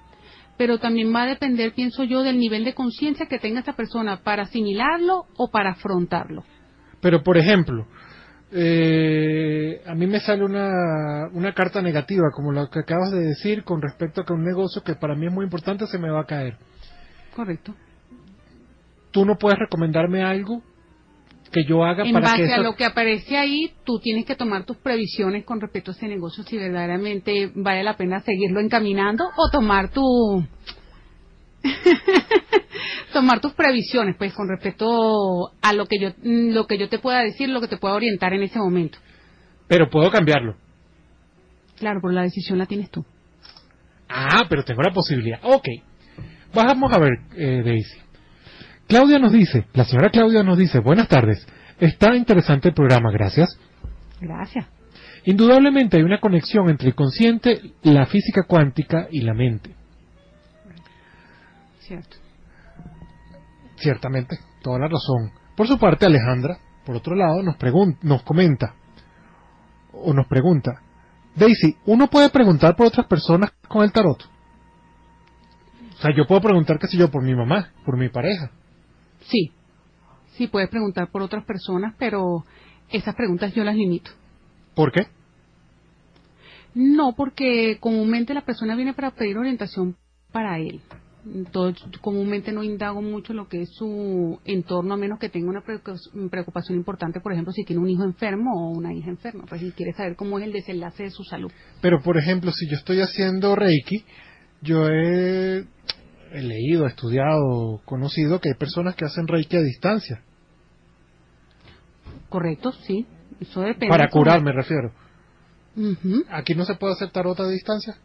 Pero también va a depender, pienso yo, del nivel de conciencia que tenga esa persona para asimilarlo o para afrontarlo. Pero, por ejemplo, eh, a mí me sale una, una carta negativa, como lo que acabas de decir, con respecto a que un negocio que para mí es muy importante se me va a caer. Correcto. ¿Tú no puedes recomendarme algo que yo haga en para base que a lo que aparece ahí, tú tienes que tomar tus previsiones con respecto a ese negocio si verdaderamente vale la pena seguirlo encaminando o tomar tu <laughs> tomar tus previsiones pues con respecto a lo que yo lo que yo te pueda decir lo que te pueda orientar en ese momento. Pero puedo cambiarlo. Claro pero la decisión la tienes tú. Ah pero tengo la posibilidad. Ok. Vamos a ver eh, Daisy Claudia nos dice la señora Claudia nos dice buenas tardes está interesante el programa gracias gracias indudablemente hay una conexión entre el consciente la física cuántica y la mente cierto Ciertamente, toda la razón. Por su parte, Alejandra, por otro lado, nos, nos comenta o nos pregunta, Daisy, ¿uno puede preguntar por otras personas con el tarot? O sea, yo puedo preguntar, qué sé yo, por mi mamá, por mi pareja. Sí, sí puedes preguntar por otras personas, pero esas preguntas yo las limito. ¿Por qué? No, porque comúnmente la persona viene para pedir orientación para él Todo, comúnmente no indago mucho lo que es su entorno, a menos que tenga una preocupación importante, por ejemplo, si tiene un hijo enfermo o una hija enferma, pues si quiere saber cómo es el desenlace de su salud. Pero, por ejemplo, si yo estoy haciendo Reiki, yo he, he leído, estudiado, conocido que hay personas que hacen Reiki a distancia. Correcto, sí. Eso depende. Para curar, me refiero. ¿Aquí no se puede hacer tarot a distancia?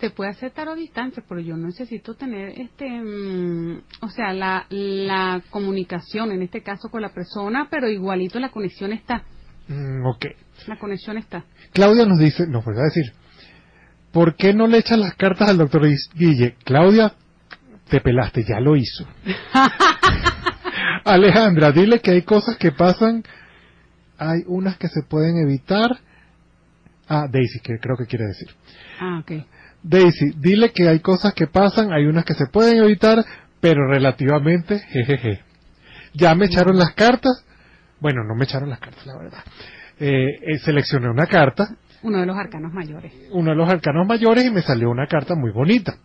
Se puede hacer tarot a distancia, pero yo necesito tener, este, mm, o sea, la, la comunicación, en este caso con la persona, pero igualito la conexión está. Mm, ok. La conexión está. Claudia nos dice, nos vuelve a decir, ¿por qué no le echan las cartas al doctor Guille? Claudia, te pelaste, ya lo hizo. <laughs> Alejandra, dile que hay cosas que pasan, hay unas que se pueden evitar. Ah, Daisy, que creo que quiere decir. Ah, ok. Daisy, dile que hay cosas que pasan, hay unas que se pueden evitar, pero relativamente, jejeje. Ya me echaron las cartas. Bueno, no me echaron las cartas, la verdad. Eh, eh, seleccioné una carta. Uno de los arcanos mayores. Uno de los arcanos mayores y me salió una carta muy bonita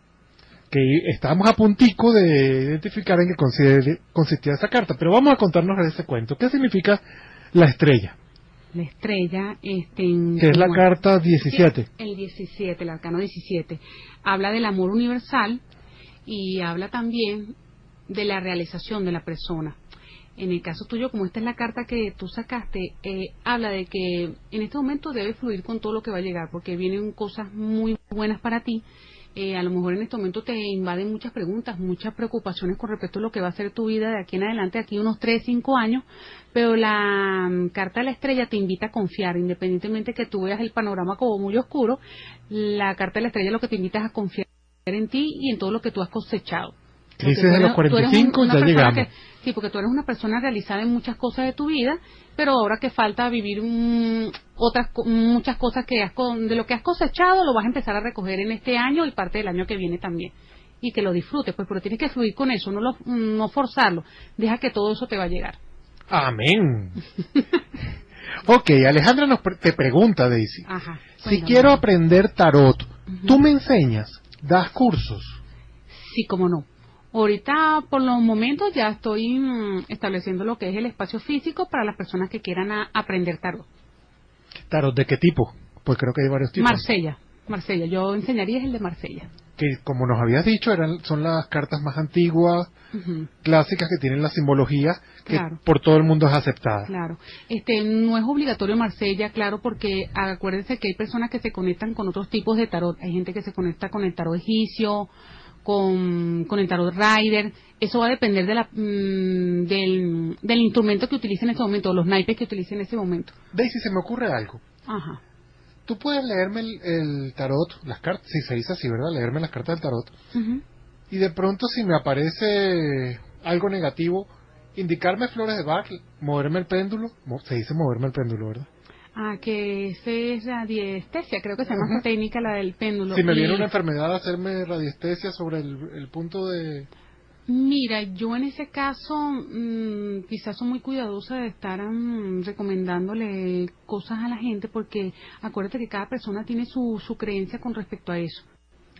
que estábamos a puntico de identificar en qué consistía esa carta. Pero vamos a contarnos ese cuento. ¿Qué significa la estrella? La estrella, este, que es la carta 17. El 17, el arcano 17. Habla del amor universal y habla también de la realización de la persona. En el caso tuyo, como esta es la carta que tú sacaste, eh, habla de que en este momento debes fluir con todo lo que va a llegar, porque vienen cosas muy buenas para ti eh, a lo mejor en este momento te invaden muchas preguntas, muchas preocupaciones con respecto a lo que va a ser tu vida de aquí en adelante, aquí unos 3, 5 años, pero la mm, carta de la estrella te invita a confiar, independientemente que tú veas el panorama como muy oscuro, la carta de la estrella lo que te invita es a confiar en ti y en todo lo que tú has cosechado. Crisis de los 45 ya llegamos. sí, porque tú eres una persona realizada en muchas cosas de tu vida, pero ahora que falta vivir otras muchas cosas que has, de lo que has cosechado lo vas a empezar a recoger en este año y parte del año que viene también. Y que lo disfrutes, pues, pero tienes que fluir con eso, no, lo, no forzarlo. Deja que todo eso te va a llegar. Amén. <laughs> ok, Alejandra nos te pregunta, Daisy. Ajá, si quiero aprender tarot, ¿tú me enseñas? ¿Das cursos? Sí, como no. Ahorita, por los momentos, ya estoy mm, estableciendo lo que es el espacio físico para las personas que quieran aprender tarot. ¿Tarot de qué tipo? Pues creo que hay varios tipos. Marsella. Marsella. Yo enseñaría el de Marsella. Que, como nos habías dicho, eran, son las cartas más antiguas, clásicas, que tienen la simbología que por todo el mundo es aceptada. Claro. Este, no es obligatorio Marsella, claro, porque acuérdense que hay personas que se conectan con otros tipos de tarot. Hay gente que se conecta con el tarot egipcio, con, el tarot rider. Eso va a depender de la, mm, del, del, instrumento que utilice en ese momento, o los naipes que utilice en ese momento. Daisy, se me ocurre algo. Ajá. Tú puedes leerme el, tarot, las cartas, si se dice así, ¿verdad? Leerme las cartas del tarot. Y de pronto, si me aparece algo negativo, indicarme flores de Bach, moverme el péndulo. Se dice moverme el péndulo, ¿verdad? Ah, que ese es radiestesia, creo que se llama esa técnica la del péndulo. Si me viene una enfermedad, hacerme radiestesia sobre el, punto de... Mira, yo en ese caso mmm, quizás soy muy cuidadosa de estar mm, recomendándole cosas a la gente porque acuérdate que cada persona tiene su, su creencia con respecto a eso.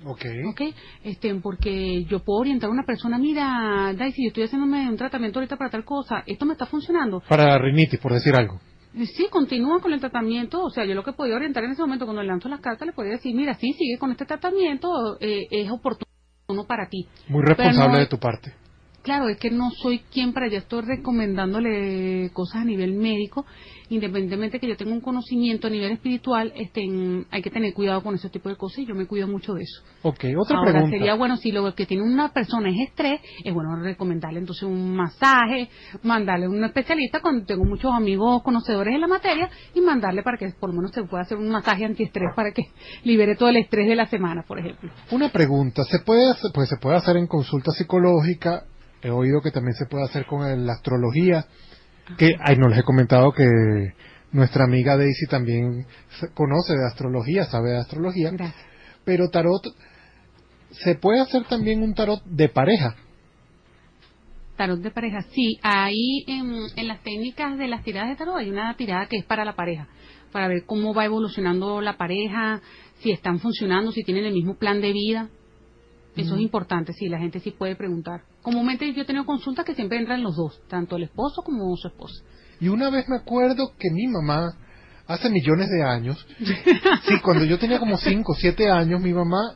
Ok. Ok, este, porque yo puedo orientar a una persona, mira, Daisy, yo estoy haciéndome un tratamiento ahorita para tal cosa, esto me está funcionando. Para rinitis, por decir algo. Sí, continúa con el tratamiento. O sea, yo lo que podía orientar en ese momento cuando le lanzo las cartas, le podía decir, mira, sí, sigue con este tratamiento, eh, es oportuno para ti. Muy responsable de tu parte. Claro, es que no soy quien para ya estoy recomendándole cosas a nivel médico independientemente que yo tenga un conocimiento a nivel espiritual, este, hay que tener cuidado con ese tipo de cosas y yo me cuido mucho de eso. Ok, otra Ahora, sería bueno, si lo que tiene una persona es estrés, es bueno recomendarle entonces un masaje, mandarle a un especialista, cuando tengo muchos amigos conocedores en la materia, y mandarle para que por lo menos se pueda hacer un masaje antiestrés para que <laughs> libere todo el estrés de la semana, por ejemplo. Una pregunta, ¿se puede hacer, pues se puede hacer en consulta psicológica? He oído que también se puede hacer con la astrología que ay, no les he comentado que nuestra amiga Daisy también conoce de astrología, sabe de astrología. Pero tarot, ¿se puede hacer también un tarot de pareja? Tarot de pareja, sí. Ahí en, en las técnicas de las tiradas de tarot hay una tirada que es para la pareja, para ver cómo va evolucionando la pareja, si están funcionando, si tienen el mismo plan de vida. Eso es importante, sí, la gente sí puede preguntar. Comúnmente yo he tenido consultas que siempre entran los dos, tanto el esposo como su esposa. Y una vez me acuerdo que mi mamá, hace millones de años, <laughs> sí, cuando yo tenía como 5 o 7 años, mi mamá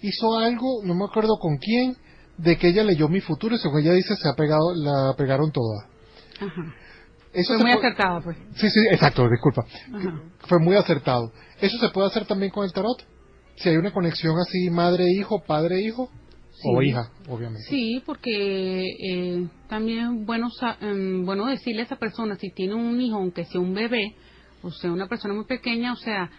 hizo algo, no me acuerdo con quién, de que ella leyó mi futuro y según ella dice se ha pegado, la pegaron toda. Ajá. Eso Fue muy puede- acertado, pues. Sí, sí, exacto, disculpa. Ajá. Fue muy acertado. ¿Eso se puede hacer también con el tarot? Si hay una conexión así madre-hijo, padre-hijo o hija, obviamente. Sí, porque eh, también es bueno, em, bueno decirle a esa persona, si tiene un hijo, aunque sea un bebé, o sea, una persona muy pequeña, o sea,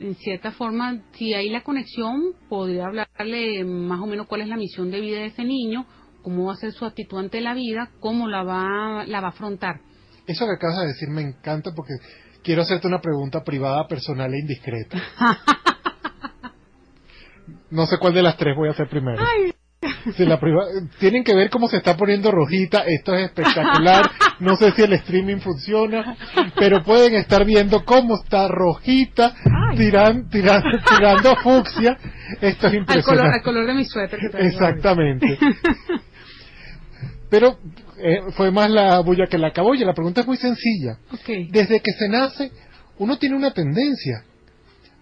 en cierta forma, si hay la conexión, podría hablarle más o menos cuál es la misión de vida de ese niño, cómo va a ser su actitud ante la vida, cómo la va, la va a afrontar. Eso que acabas de decir me encanta porque quiero hacerte una pregunta privada, personal e indiscreta. <laughs> No sé cuál de las tres voy a hacer primero. Si la priva- Tienen que ver cómo se está poniendo rojita, esto es espectacular, no sé si el streaming funciona, pero pueden estar viendo cómo está rojita, tiran, tiran- tirando fucsia, esto es Al color, impresionante. al color de mi suéter. que. Exactamente. <laughs> Pero eh, fue más la bulla que la caboya. La pregunta es muy sencilla. Desde que se nace, uno tiene una tendencia.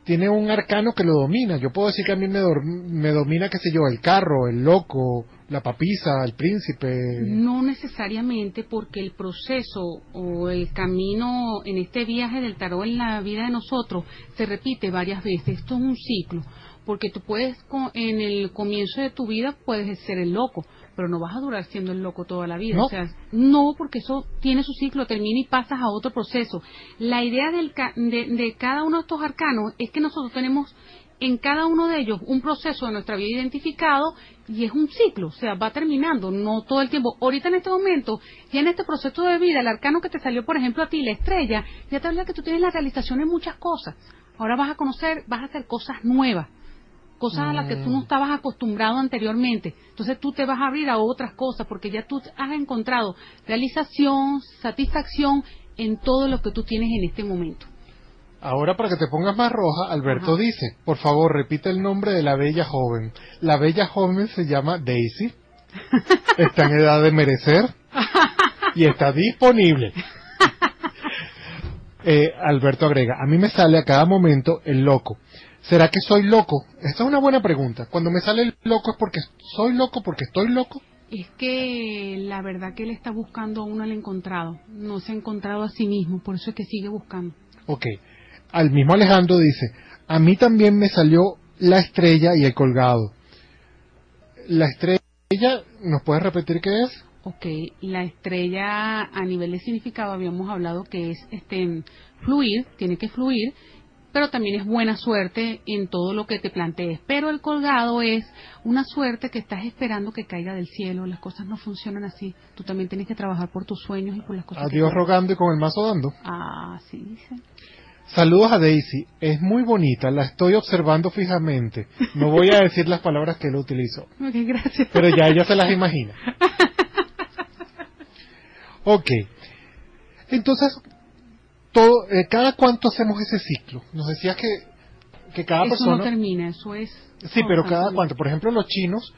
Tiene un arcano que lo domina. Yo puedo decir que a mí me, me domina, qué sé yo, el carro, el loco, la papisa, el príncipe. No necesariamente porque el proceso o el camino en este viaje del tarot en la vida de nosotros se repite varias veces. Esto es un ciclo. Porque tú puedes, en el comienzo de tu vida, puedes ser el loco, pero no vas a durar siendo el loco toda la vida. No. O sea, no, porque eso tiene su ciclo, termina y pasas a otro proceso. La idea del ca- de, de cada uno de estos arcanos es que nosotros tenemos en cada uno de ellos un proceso de nuestra vida identificado y es un ciclo, o sea, va terminando, no todo el tiempo. Ahorita en este momento, ya en este proceso de vida, el arcano que te salió, por ejemplo, a ti, la estrella, ya te habla que tú tienes la realización en muchas cosas. Ahora vas a conocer, vas a hacer cosas nuevas, cosas a las que tú no estabas acostumbrado anteriormente. Entonces tú te vas a abrir a otras cosas porque ya tú has encontrado realización, satisfacción en todo lo que tú tienes en este momento. Ahora para que te pongas más roja, Alberto Ajá. dice, por favor repite el nombre de la bella joven. La bella joven se llama Daisy, <laughs> está en edad de merecer y está disponible. <laughs> Eh, Alberto agrega, a mí me sale a cada momento el loco. ¿Será que soy loco? Esta es una buena pregunta. Cuando me sale el loco es porque soy loco, porque estoy loco. Es que la verdad que él está buscando aún no lo ha encontrado. No se ha encontrado a sí mismo, por eso es que sigue buscando. Ok. Al mismo Alejandro dice, a mí también me salió la estrella y el colgado. La estrella, ¿nos puedes repetir qué es? Ok, la estrella a nivel de significado habíamos hablado que es este fluir, tiene que fluir, pero también es buena suerte en todo lo que te plantees. Pero el colgado es una suerte que estás esperando que caiga del cielo. Las cosas no funcionan así. Tú también tienes que trabajar por tus sueños y por las cosas. A que rogando y con el mazo dando. Ah, sí, dice. Saludos a Daisy. Es muy bonita, la estoy observando fijamente. No voy a decir las palabras que él utilizó, <laughs> Ok, gracias. pero ya ella se las imagina. <laughs> Ok. Entonces, todo, eh, ¿cada cuánto hacemos ese ciclo? Nos decías que, que cada eso persona... no termina, eso es. Sí, pero cada cuánto. Por ejemplo, los chinos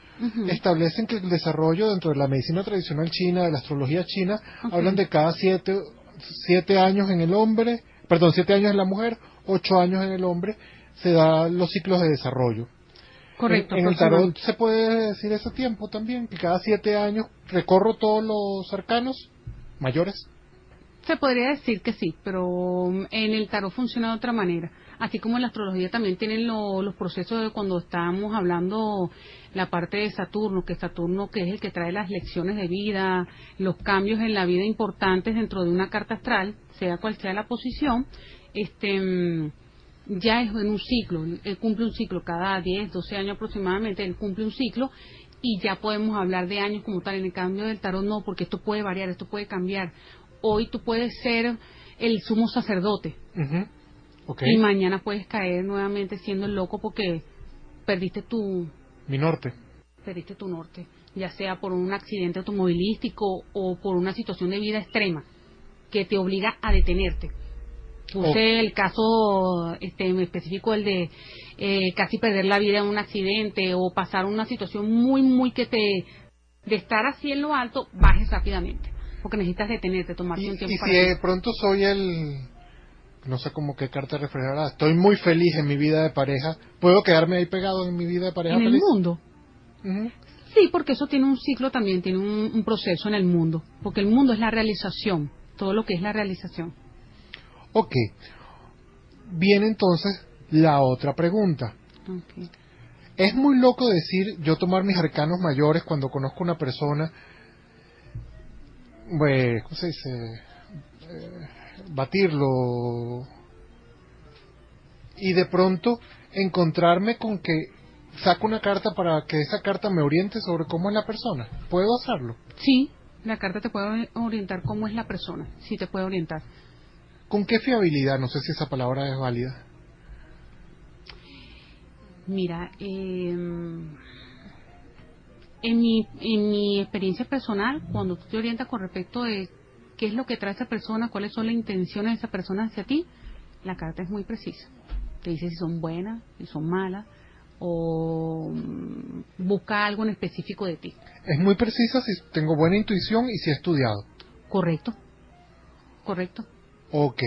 establecen que el desarrollo dentro de la medicina tradicional china, de la astrología china, hablan de cada siete, siete años en el hombre, perdón, siete años en la mujer, ocho años en el hombre, se da los ciclos de desarrollo. Correcto. En, en el tarot se puede decir ese tiempo también, que cada siete años recorro todos los arcanos mayores. Se podría decir que sí, pero mm, en el tarot funciona de otra manera. Así como en la astrología también tienen lo- los procesos de cuando estábamos hablando la parte de Saturno, que Saturno que es el que trae las lecciones de vida, los cambios en la vida importantes dentro de una carta astral, sea cual sea la posición, este mm, ya es en un ciclo, él cumple un ciclo cada 10, 12 años aproximadamente, él cumple un ciclo y ya podemos hablar de años como tal. En el cambio del tarot no, porque esto puede variar, esto puede cambiar. Hoy tú puedes ser el sumo sacerdote y mañana puedes caer nuevamente siendo el loco porque perdiste tu Mi norte. perdiste tu norte, ya sea por un accidente automovilístico o por una situación de vida extrema que te obliga a detenerte. Puse el caso este, en específico, el de eh, casi perder la vida en un accidente o pasar una situación muy, muy que te. de estar así en lo alto, bajes rápidamente. Porque necesitas detenerte, tomarte Y, un tiempo y para si de pronto soy el... No sé cómo qué carta reflejará. Estoy muy feliz en mi vida de pareja. ¿Puedo quedarme ahí pegado en mi vida de pareja En el mundo. Sí, porque eso tiene un ciclo también, tiene un, un proceso en el mundo. Porque el mundo es la realización, todo lo que es la realización. Ok. Viene entonces la otra pregunta. Es muy loco decir yo tomar mis arcanos mayores cuando conozco una persona, pues, ¿cómo se dice? Eh, batirlo y de pronto encontrarme con que saco una carta para que esa carta me oriente sobre cómo es la persona. ¿Puedo hacerlo? Sí, la carta te puede orientar cómo es la persona, sí te puede orientar. ¿Con qué fiabilidad? No sé si esa palabra es válida. Mira, eh, en, mi, en mi experiencia personal, cuando tú te orientas con respecto de qué es lo que trae esa persona, cuáles son las intenciones de esa persona hacia ti, la carta es muy precisa. Te dice si son buenas, si son malas, o mm, busca algo en específico de ti. Es muy precisa si tengo buena intuición y si he estudiado. Correcto, correcto. Ok.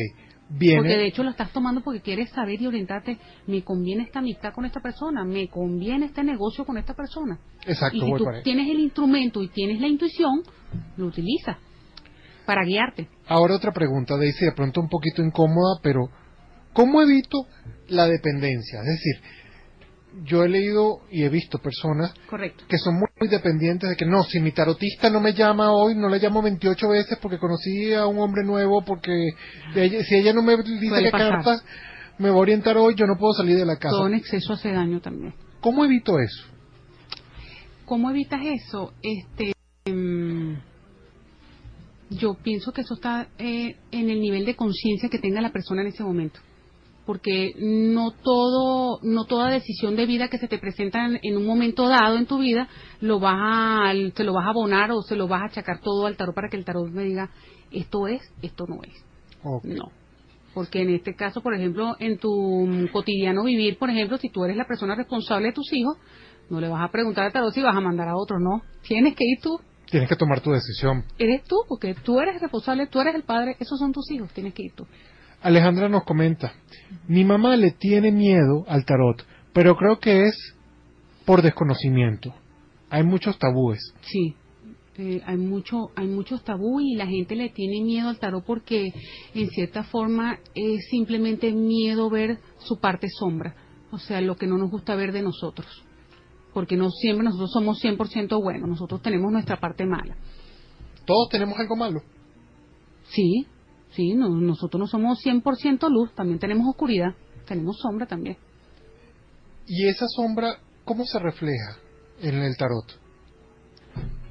Viene. Porque de hecho lo estás tomando porque quieres saber y orientarte, me conviene esta amistad con esta persona, me conviene este negocio con esta persona. Exacto, y si tú tienes el instrumento y tienes la intuición, lo utilizas para guiarte. Ahora otra pregunta, Daisy, de pronto un poquito incómoda, pero ¿cómo evito la dependencia? Es decir, yo he leído y he visto personas Correcto. que son muy, muy dependientes de que no, si mi tarotista no me llama hoy, no le llamo 28 veces porque conocí a un hombre nuevo, porque ella- si ella no me dice qué cartas me va a orientar hoy, yo no puedo salir de la casa. Todo en exceso hace daño también. ¿Cómo evito eso? ¿Cómo evitas eso? Este, mm, yo pienso que eso está eh, en el nivel de conciencia que tenga la persona en ese momento. Porque no todo, no toda decisión de vida que se te presenta en, en un momento dado en tu vida, lo vas a, te lo vas a abonar o se lo vas a achacar todo al tarot para que el tarot me diga, esto es, esto no es. No. Porque en este caso, por ejemplo, en tu mm, cotidiano vivir, por ejemplo, si tú eres la persona responsable de tus hijos, no le vas a preguntar al tarot si vas a mandar a otros, no. Tienes que ir tú. Tienes que tomar tu decisión. Eres tú, porque tú eres responsable, tú eres el padre, esos son tus hijos, tienes que ir tú. Alejandra nos comenta, mi mamá le tiene miedo al tarot, pero creo que es por desconocimiento. Hay muchos tabúes. Sí. Eh, hay mucho hay muchos tabú y la gente le tiene miedo al tarot porque en cierta forma es simplemente miedo ver su parte sombra, o sea, lo que no nos gusta ver de nosotros. Porque no siempre nosotros somos 100% buenos, nosotros tenemos nuestra parte mala. Todos tenemos algo malo. Sí, sí, no- nosotros no somos 100% luz, también tenemos oscuridad, tenemos sombra también. ¿Y esa sombra cómo se refleja en el tarot?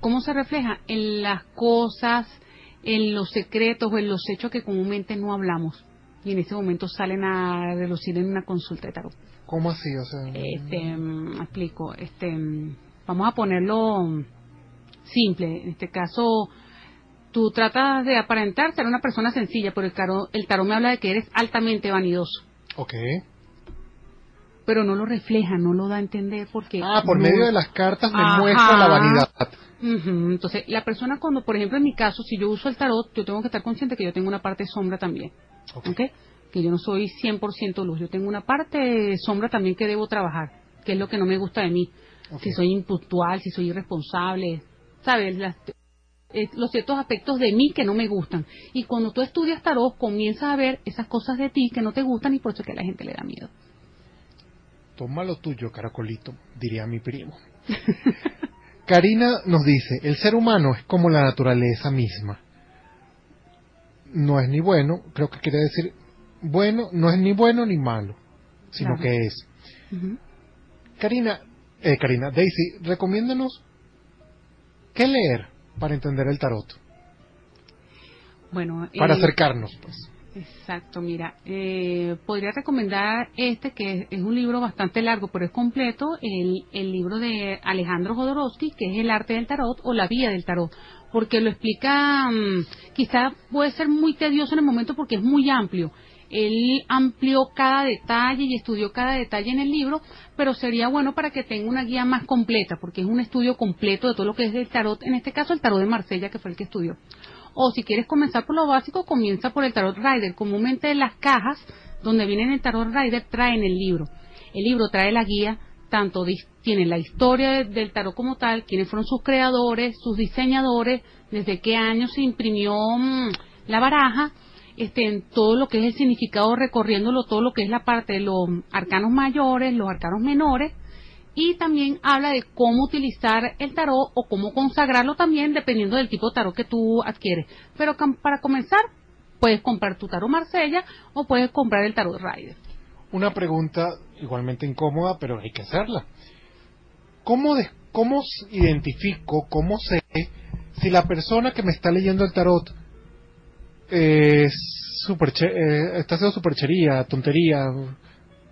¿Cómo se refleja? En las cosas, en los secretos o en los hechos que comúnmente no hablamos. Y en ese momento salen a relucir en una consulta de tarot. ¿Cómo así? O sea, Este, mm, explico, este, mm, vamos a ponerlo mm, simple. En este caso, tú tratas de aparentar ser una persona sencilla, pero el tarot, el tarot me habla de que eres altamente vanidoso. ok. Pero no lo refleja, no lo da a entender porque... Ah, por no- medio de las cartas me Ajá. muestra la vanidad. Entonces, la persona cuando, por ejemplo, en mi caso, si yo uso el tarot, yo tengo que estar consciente que yo tengo una parte sombra también. Ok. Que yo no soy 100% luz. Yo tengo una parte sombra también que debo trabajar, que es lo que no me gusta de mí. Si soy impuntual, si soy irresponsable, ¿sabes? Las- eh, los ciertos aspectos de mí que no me gustan. Y cuando tú estudias tarot, comienzas a ver esas cosas de ti que no te gustan y por eso es que a la gente le da miedo. Toma lo tuyo, caracolito, diría mi primo. <laughs> Karina nos dice, el ser humano es como la naturaleza misma. No es ni bueno, creo que quiere decir bueno, no es ni bueno ni malo, sino que es. Karina, eh, Karina, Daisy, recomiéndanos qué leer para entender el tarot, Bueno, para eh, acercarnos, pues. Exacto, mira, eh, podría recomendar este que es, es un libro bastante largo, pero es completo, el, el libro de Alejandro Jodorowsky, que es El arte del tarot o La vía del tarot, porque lo explica, mm, quizá puede ser muy tedioso en el momento porque es muy amplio. Él amplió cada detalle y estudió cada detalle en el libro, pero sería bueno para que tenga una guía más completa, porque es un estudio completo de todo lo que es el tarot, en este caso el tarot de Marsella, que fue el que estudió. O si quieres comenzar por lo básico, comienza por el tarot rider. Comúnmente las cajas donde vienen el tarot rider traen el libro. El libro trae la guía, tanto tiene la historia del tarot como tal, quiénes fueron sus creadores, sus diseñadores, desde qué año se imprimió mm, la baraja, este, en todo lo que es el significado, recorriéndolo todo lo que es la parte de los arcanos mayores, los arcanos menores, y también habla de cómo utilizar el tarot o cómo consagrarlo también dependiendo del tipo de tarot que tú adquieres. Pero para comenzar, puedes comprar tu tarot Marsella o puedes comprar el tarot Rider. Una pregunta igualmente incómoda, pero hay que hacerla. ¿Cómo, cómo identifico, cómo sé si la persona que me está leyendo el tarot eh, super eh, está haciendo superchería, tontería,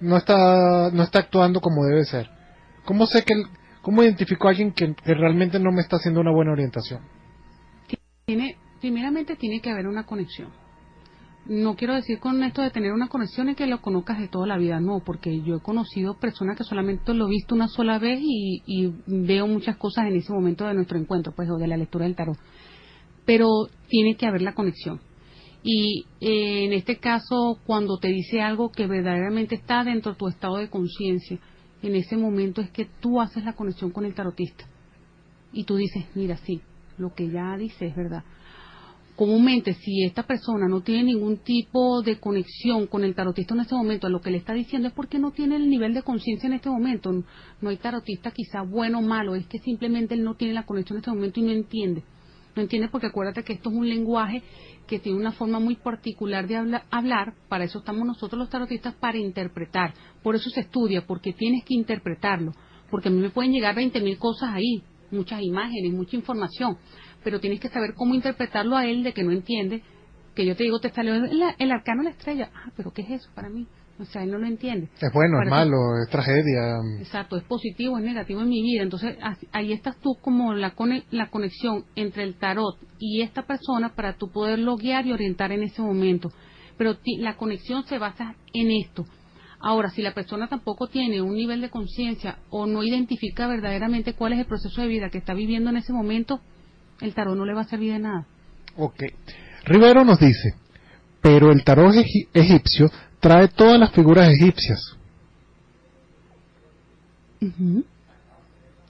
no está, no está actuando como debe ser. ¿Cómo sé que, cómo identifico a alguien que, realmente no me está haciendo una buena orientación? Tiene, primeramente tiene que haber una conexión. No quiero decir con esto de tener una conexión y que lo conozcas de toda la vida, no, porque yo he conocido personas que solamente lo he visto una sola vez y, y veo muchas cosas en ese momento de nuestro encuentro, pues, o de la lectura del tarot. Pero tiene que haber la conexión y eh, en este caso cuando te dice algo que verdaderamente está dentro de tu estado de conciencia, en ese momento es que tú haces la conexión con el tarotista y tú dices, mira, sí, lo que ya dice es verdad. Comúnmente, si esta persona no tiene ningún tipo de conexión con el tarotista en este momento, a lo que le está diciendo es porque no tiene el nivel de conciencia en este momento. No hay tarotista quizá bueno o malo, es que simplemente él no tiene la conexión en este momento y no entiende. No entiende porque acuérdate que esto es un lenguaje que tiene una forma muy particular de hablar, para eso estamos nosotros los tarotistas, para interpretar. Por eso se estudia, porque tienes que interpretarlo, porque a mí me pueden llegar 20.000 cosas ahí, muchas imágenes, mucha información, pero tienes que saber cómo interpretarlo a él de que no entiende, que yo te digo, te salió el, el arcano la estrella, ah, pero ¿qué es eso para mí? O sea, él no lo entiende. Es bueno, es malo, es tragedia. Exacto, es positivo, es negativo en mi vida. Entonces, ahí estás tú como la, la conexión entre el tarot y esta persona para tú poderlo guiar y orientar en ese momento. Pero la conexión se basa en esto. Ahora, si la persona tampoco tiene un nivel de conciencia o no identifica verdaderamente cuál es el proceso de vida que está viviendo en ese momento, el tarot no le va a servir de nada. Ok. Rivero nos dice, pero el tarot egipcio trae todas las figuras egipcias.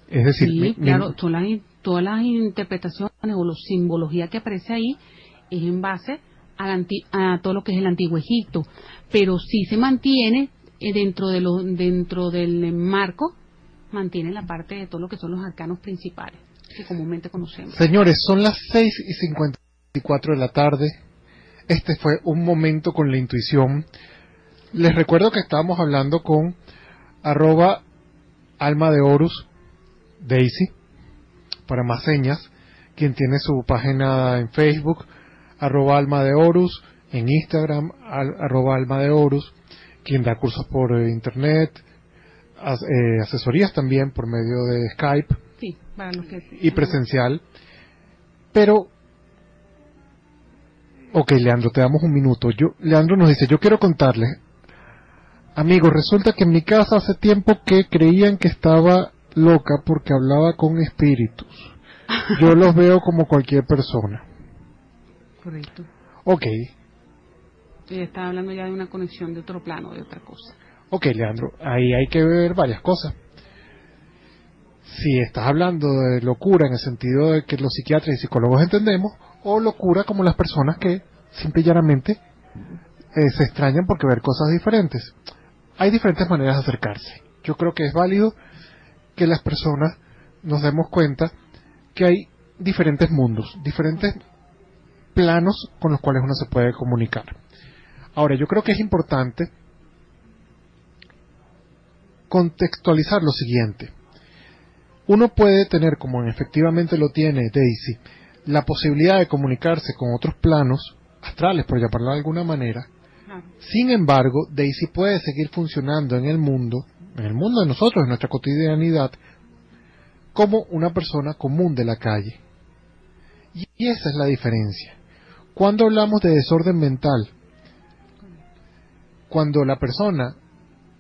Es decir, sí, claro, todas las, interpretaciones o la simbología que aparece ahí es en base a, todo lo que es el antiguo Egipto, pero sí se mantiene eh, dentro de lo, dentro del marco mantiene la parte de todo lo que son los arcanos principales que comúnmente conocemos. Señores, son las 6 y 54 de la tarde. Este fue un momento con la intuición. Les recuerdo que estábamos hablando con arroba alma de Horus Daisy para más señas, quien tiene su página en Facebook, arroba alma de Horus, en Instagram, arroba alma de Horus, quien da cursos por eh, internet, eh, asesorías también por medio de Skype y presencial. Pero Ok, Leandro, te damos un minuto. Yo, Leandro nos dice, yo quiero contarles Amigo, resulta que en mi casa hace tiempo que creían que estaba loca porque hablaba con espíritus. Yo <laughs> los veo como cualquier persona. Correcto. Ok. Ella está hablando ya de una conexión de otro plano, de otra cosa. Ok, Leandro, ahí hay que ver varias cosas. Si estás hablando de locura en el sentido de que los psiquiatras y psicólogos entendemos, o locura como las personas que simple y llanamente eh, se extrañan porque ver cosas diferentes hay diferentes maneras de acercarse. Yo creo que es válido que las personas nos demos cuenta que hay diferentes mundos, diferentes planos con los cuales uno se puede comunicar. Ahora, yo creo que es importante contextualizar lo siguiente. Uno puede tener, como efectivamente lo tiene Daisy, la posibilidad de comunicarse con otros planos astrales, por llamarlo de alguna manera, sin embargo, Daisy puede seguir funcionando en el mundo, en el mundo de nosotros, en nuestra cotidianidad, como una persona común de la calle. Y esa es la diferencia. Cuando hablamos de desorden mental, cuando la persona,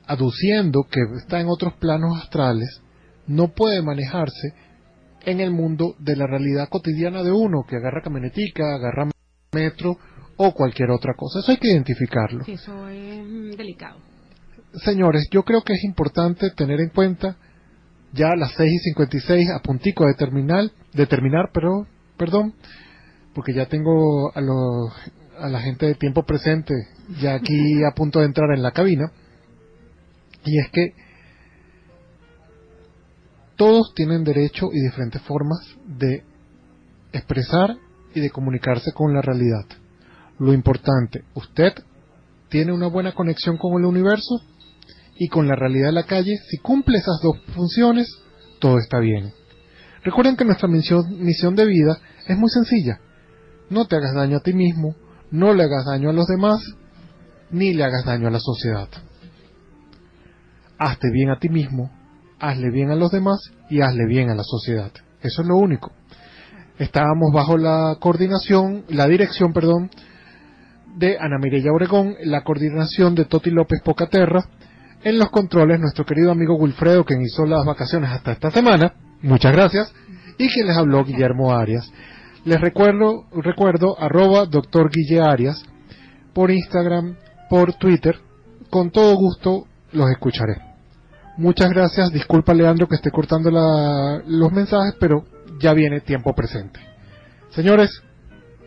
aduciendo que está en otros planos astrales, no puede manejarse en el mundo de la realidad cotidiana de uno, que agarra camionetica, agarra metro o cualquier otra cosa. Eso hay que identificarlo. Sí, eso es mm, delicado. Señores, yo creo que es importante tener en cuenta ya a las 6 y 56 a puntico de terminar, de terminar, pero, perdón, porque ya tengo a, los, a la gente de tiempo presente ya aquí <laughs> a punto de entrar en la cabina. Y es que todos tienen derecho y diferentes formas de expresar y de comunicarse con la realidad. Lo importante, usted tiene una buena conexión con el universo y con la realidad de la calle. Si cumple esas dos funciones, todo está bien. Recuerden que nuestra misión, misión de vida es muy sencilla. No te hagas daño a ti mismo, no le hagas daño a los demás, ni le hagas daño a la sociedad. Hazte bien a ti mismo, hazle bien a los demás y hazle bien a la sociedad. Eso es lo único. Estábamos bajo la coordinación, la dirección, perdón, de Ana Mireya Obregón, la coordinación de Toti López Pocaterra, en los controles nuestro querido amigo Wilfredo, quien hizo las vacaciones hasta esta semana, muchas gracias, y quien les habló Guillermo Arias. Les recuerdo, recuerdo arroba doctor Guille Arias por Instagram, por Twitter, con todo gusto los escucharé. Muchas gracias. Disculpa, Leandro, que esté cortando los mensajes, pero ya viene tiempo presente. Señores,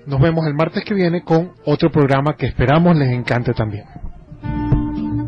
nos vemos el martes que viene con otro programa que esperamos les encante también.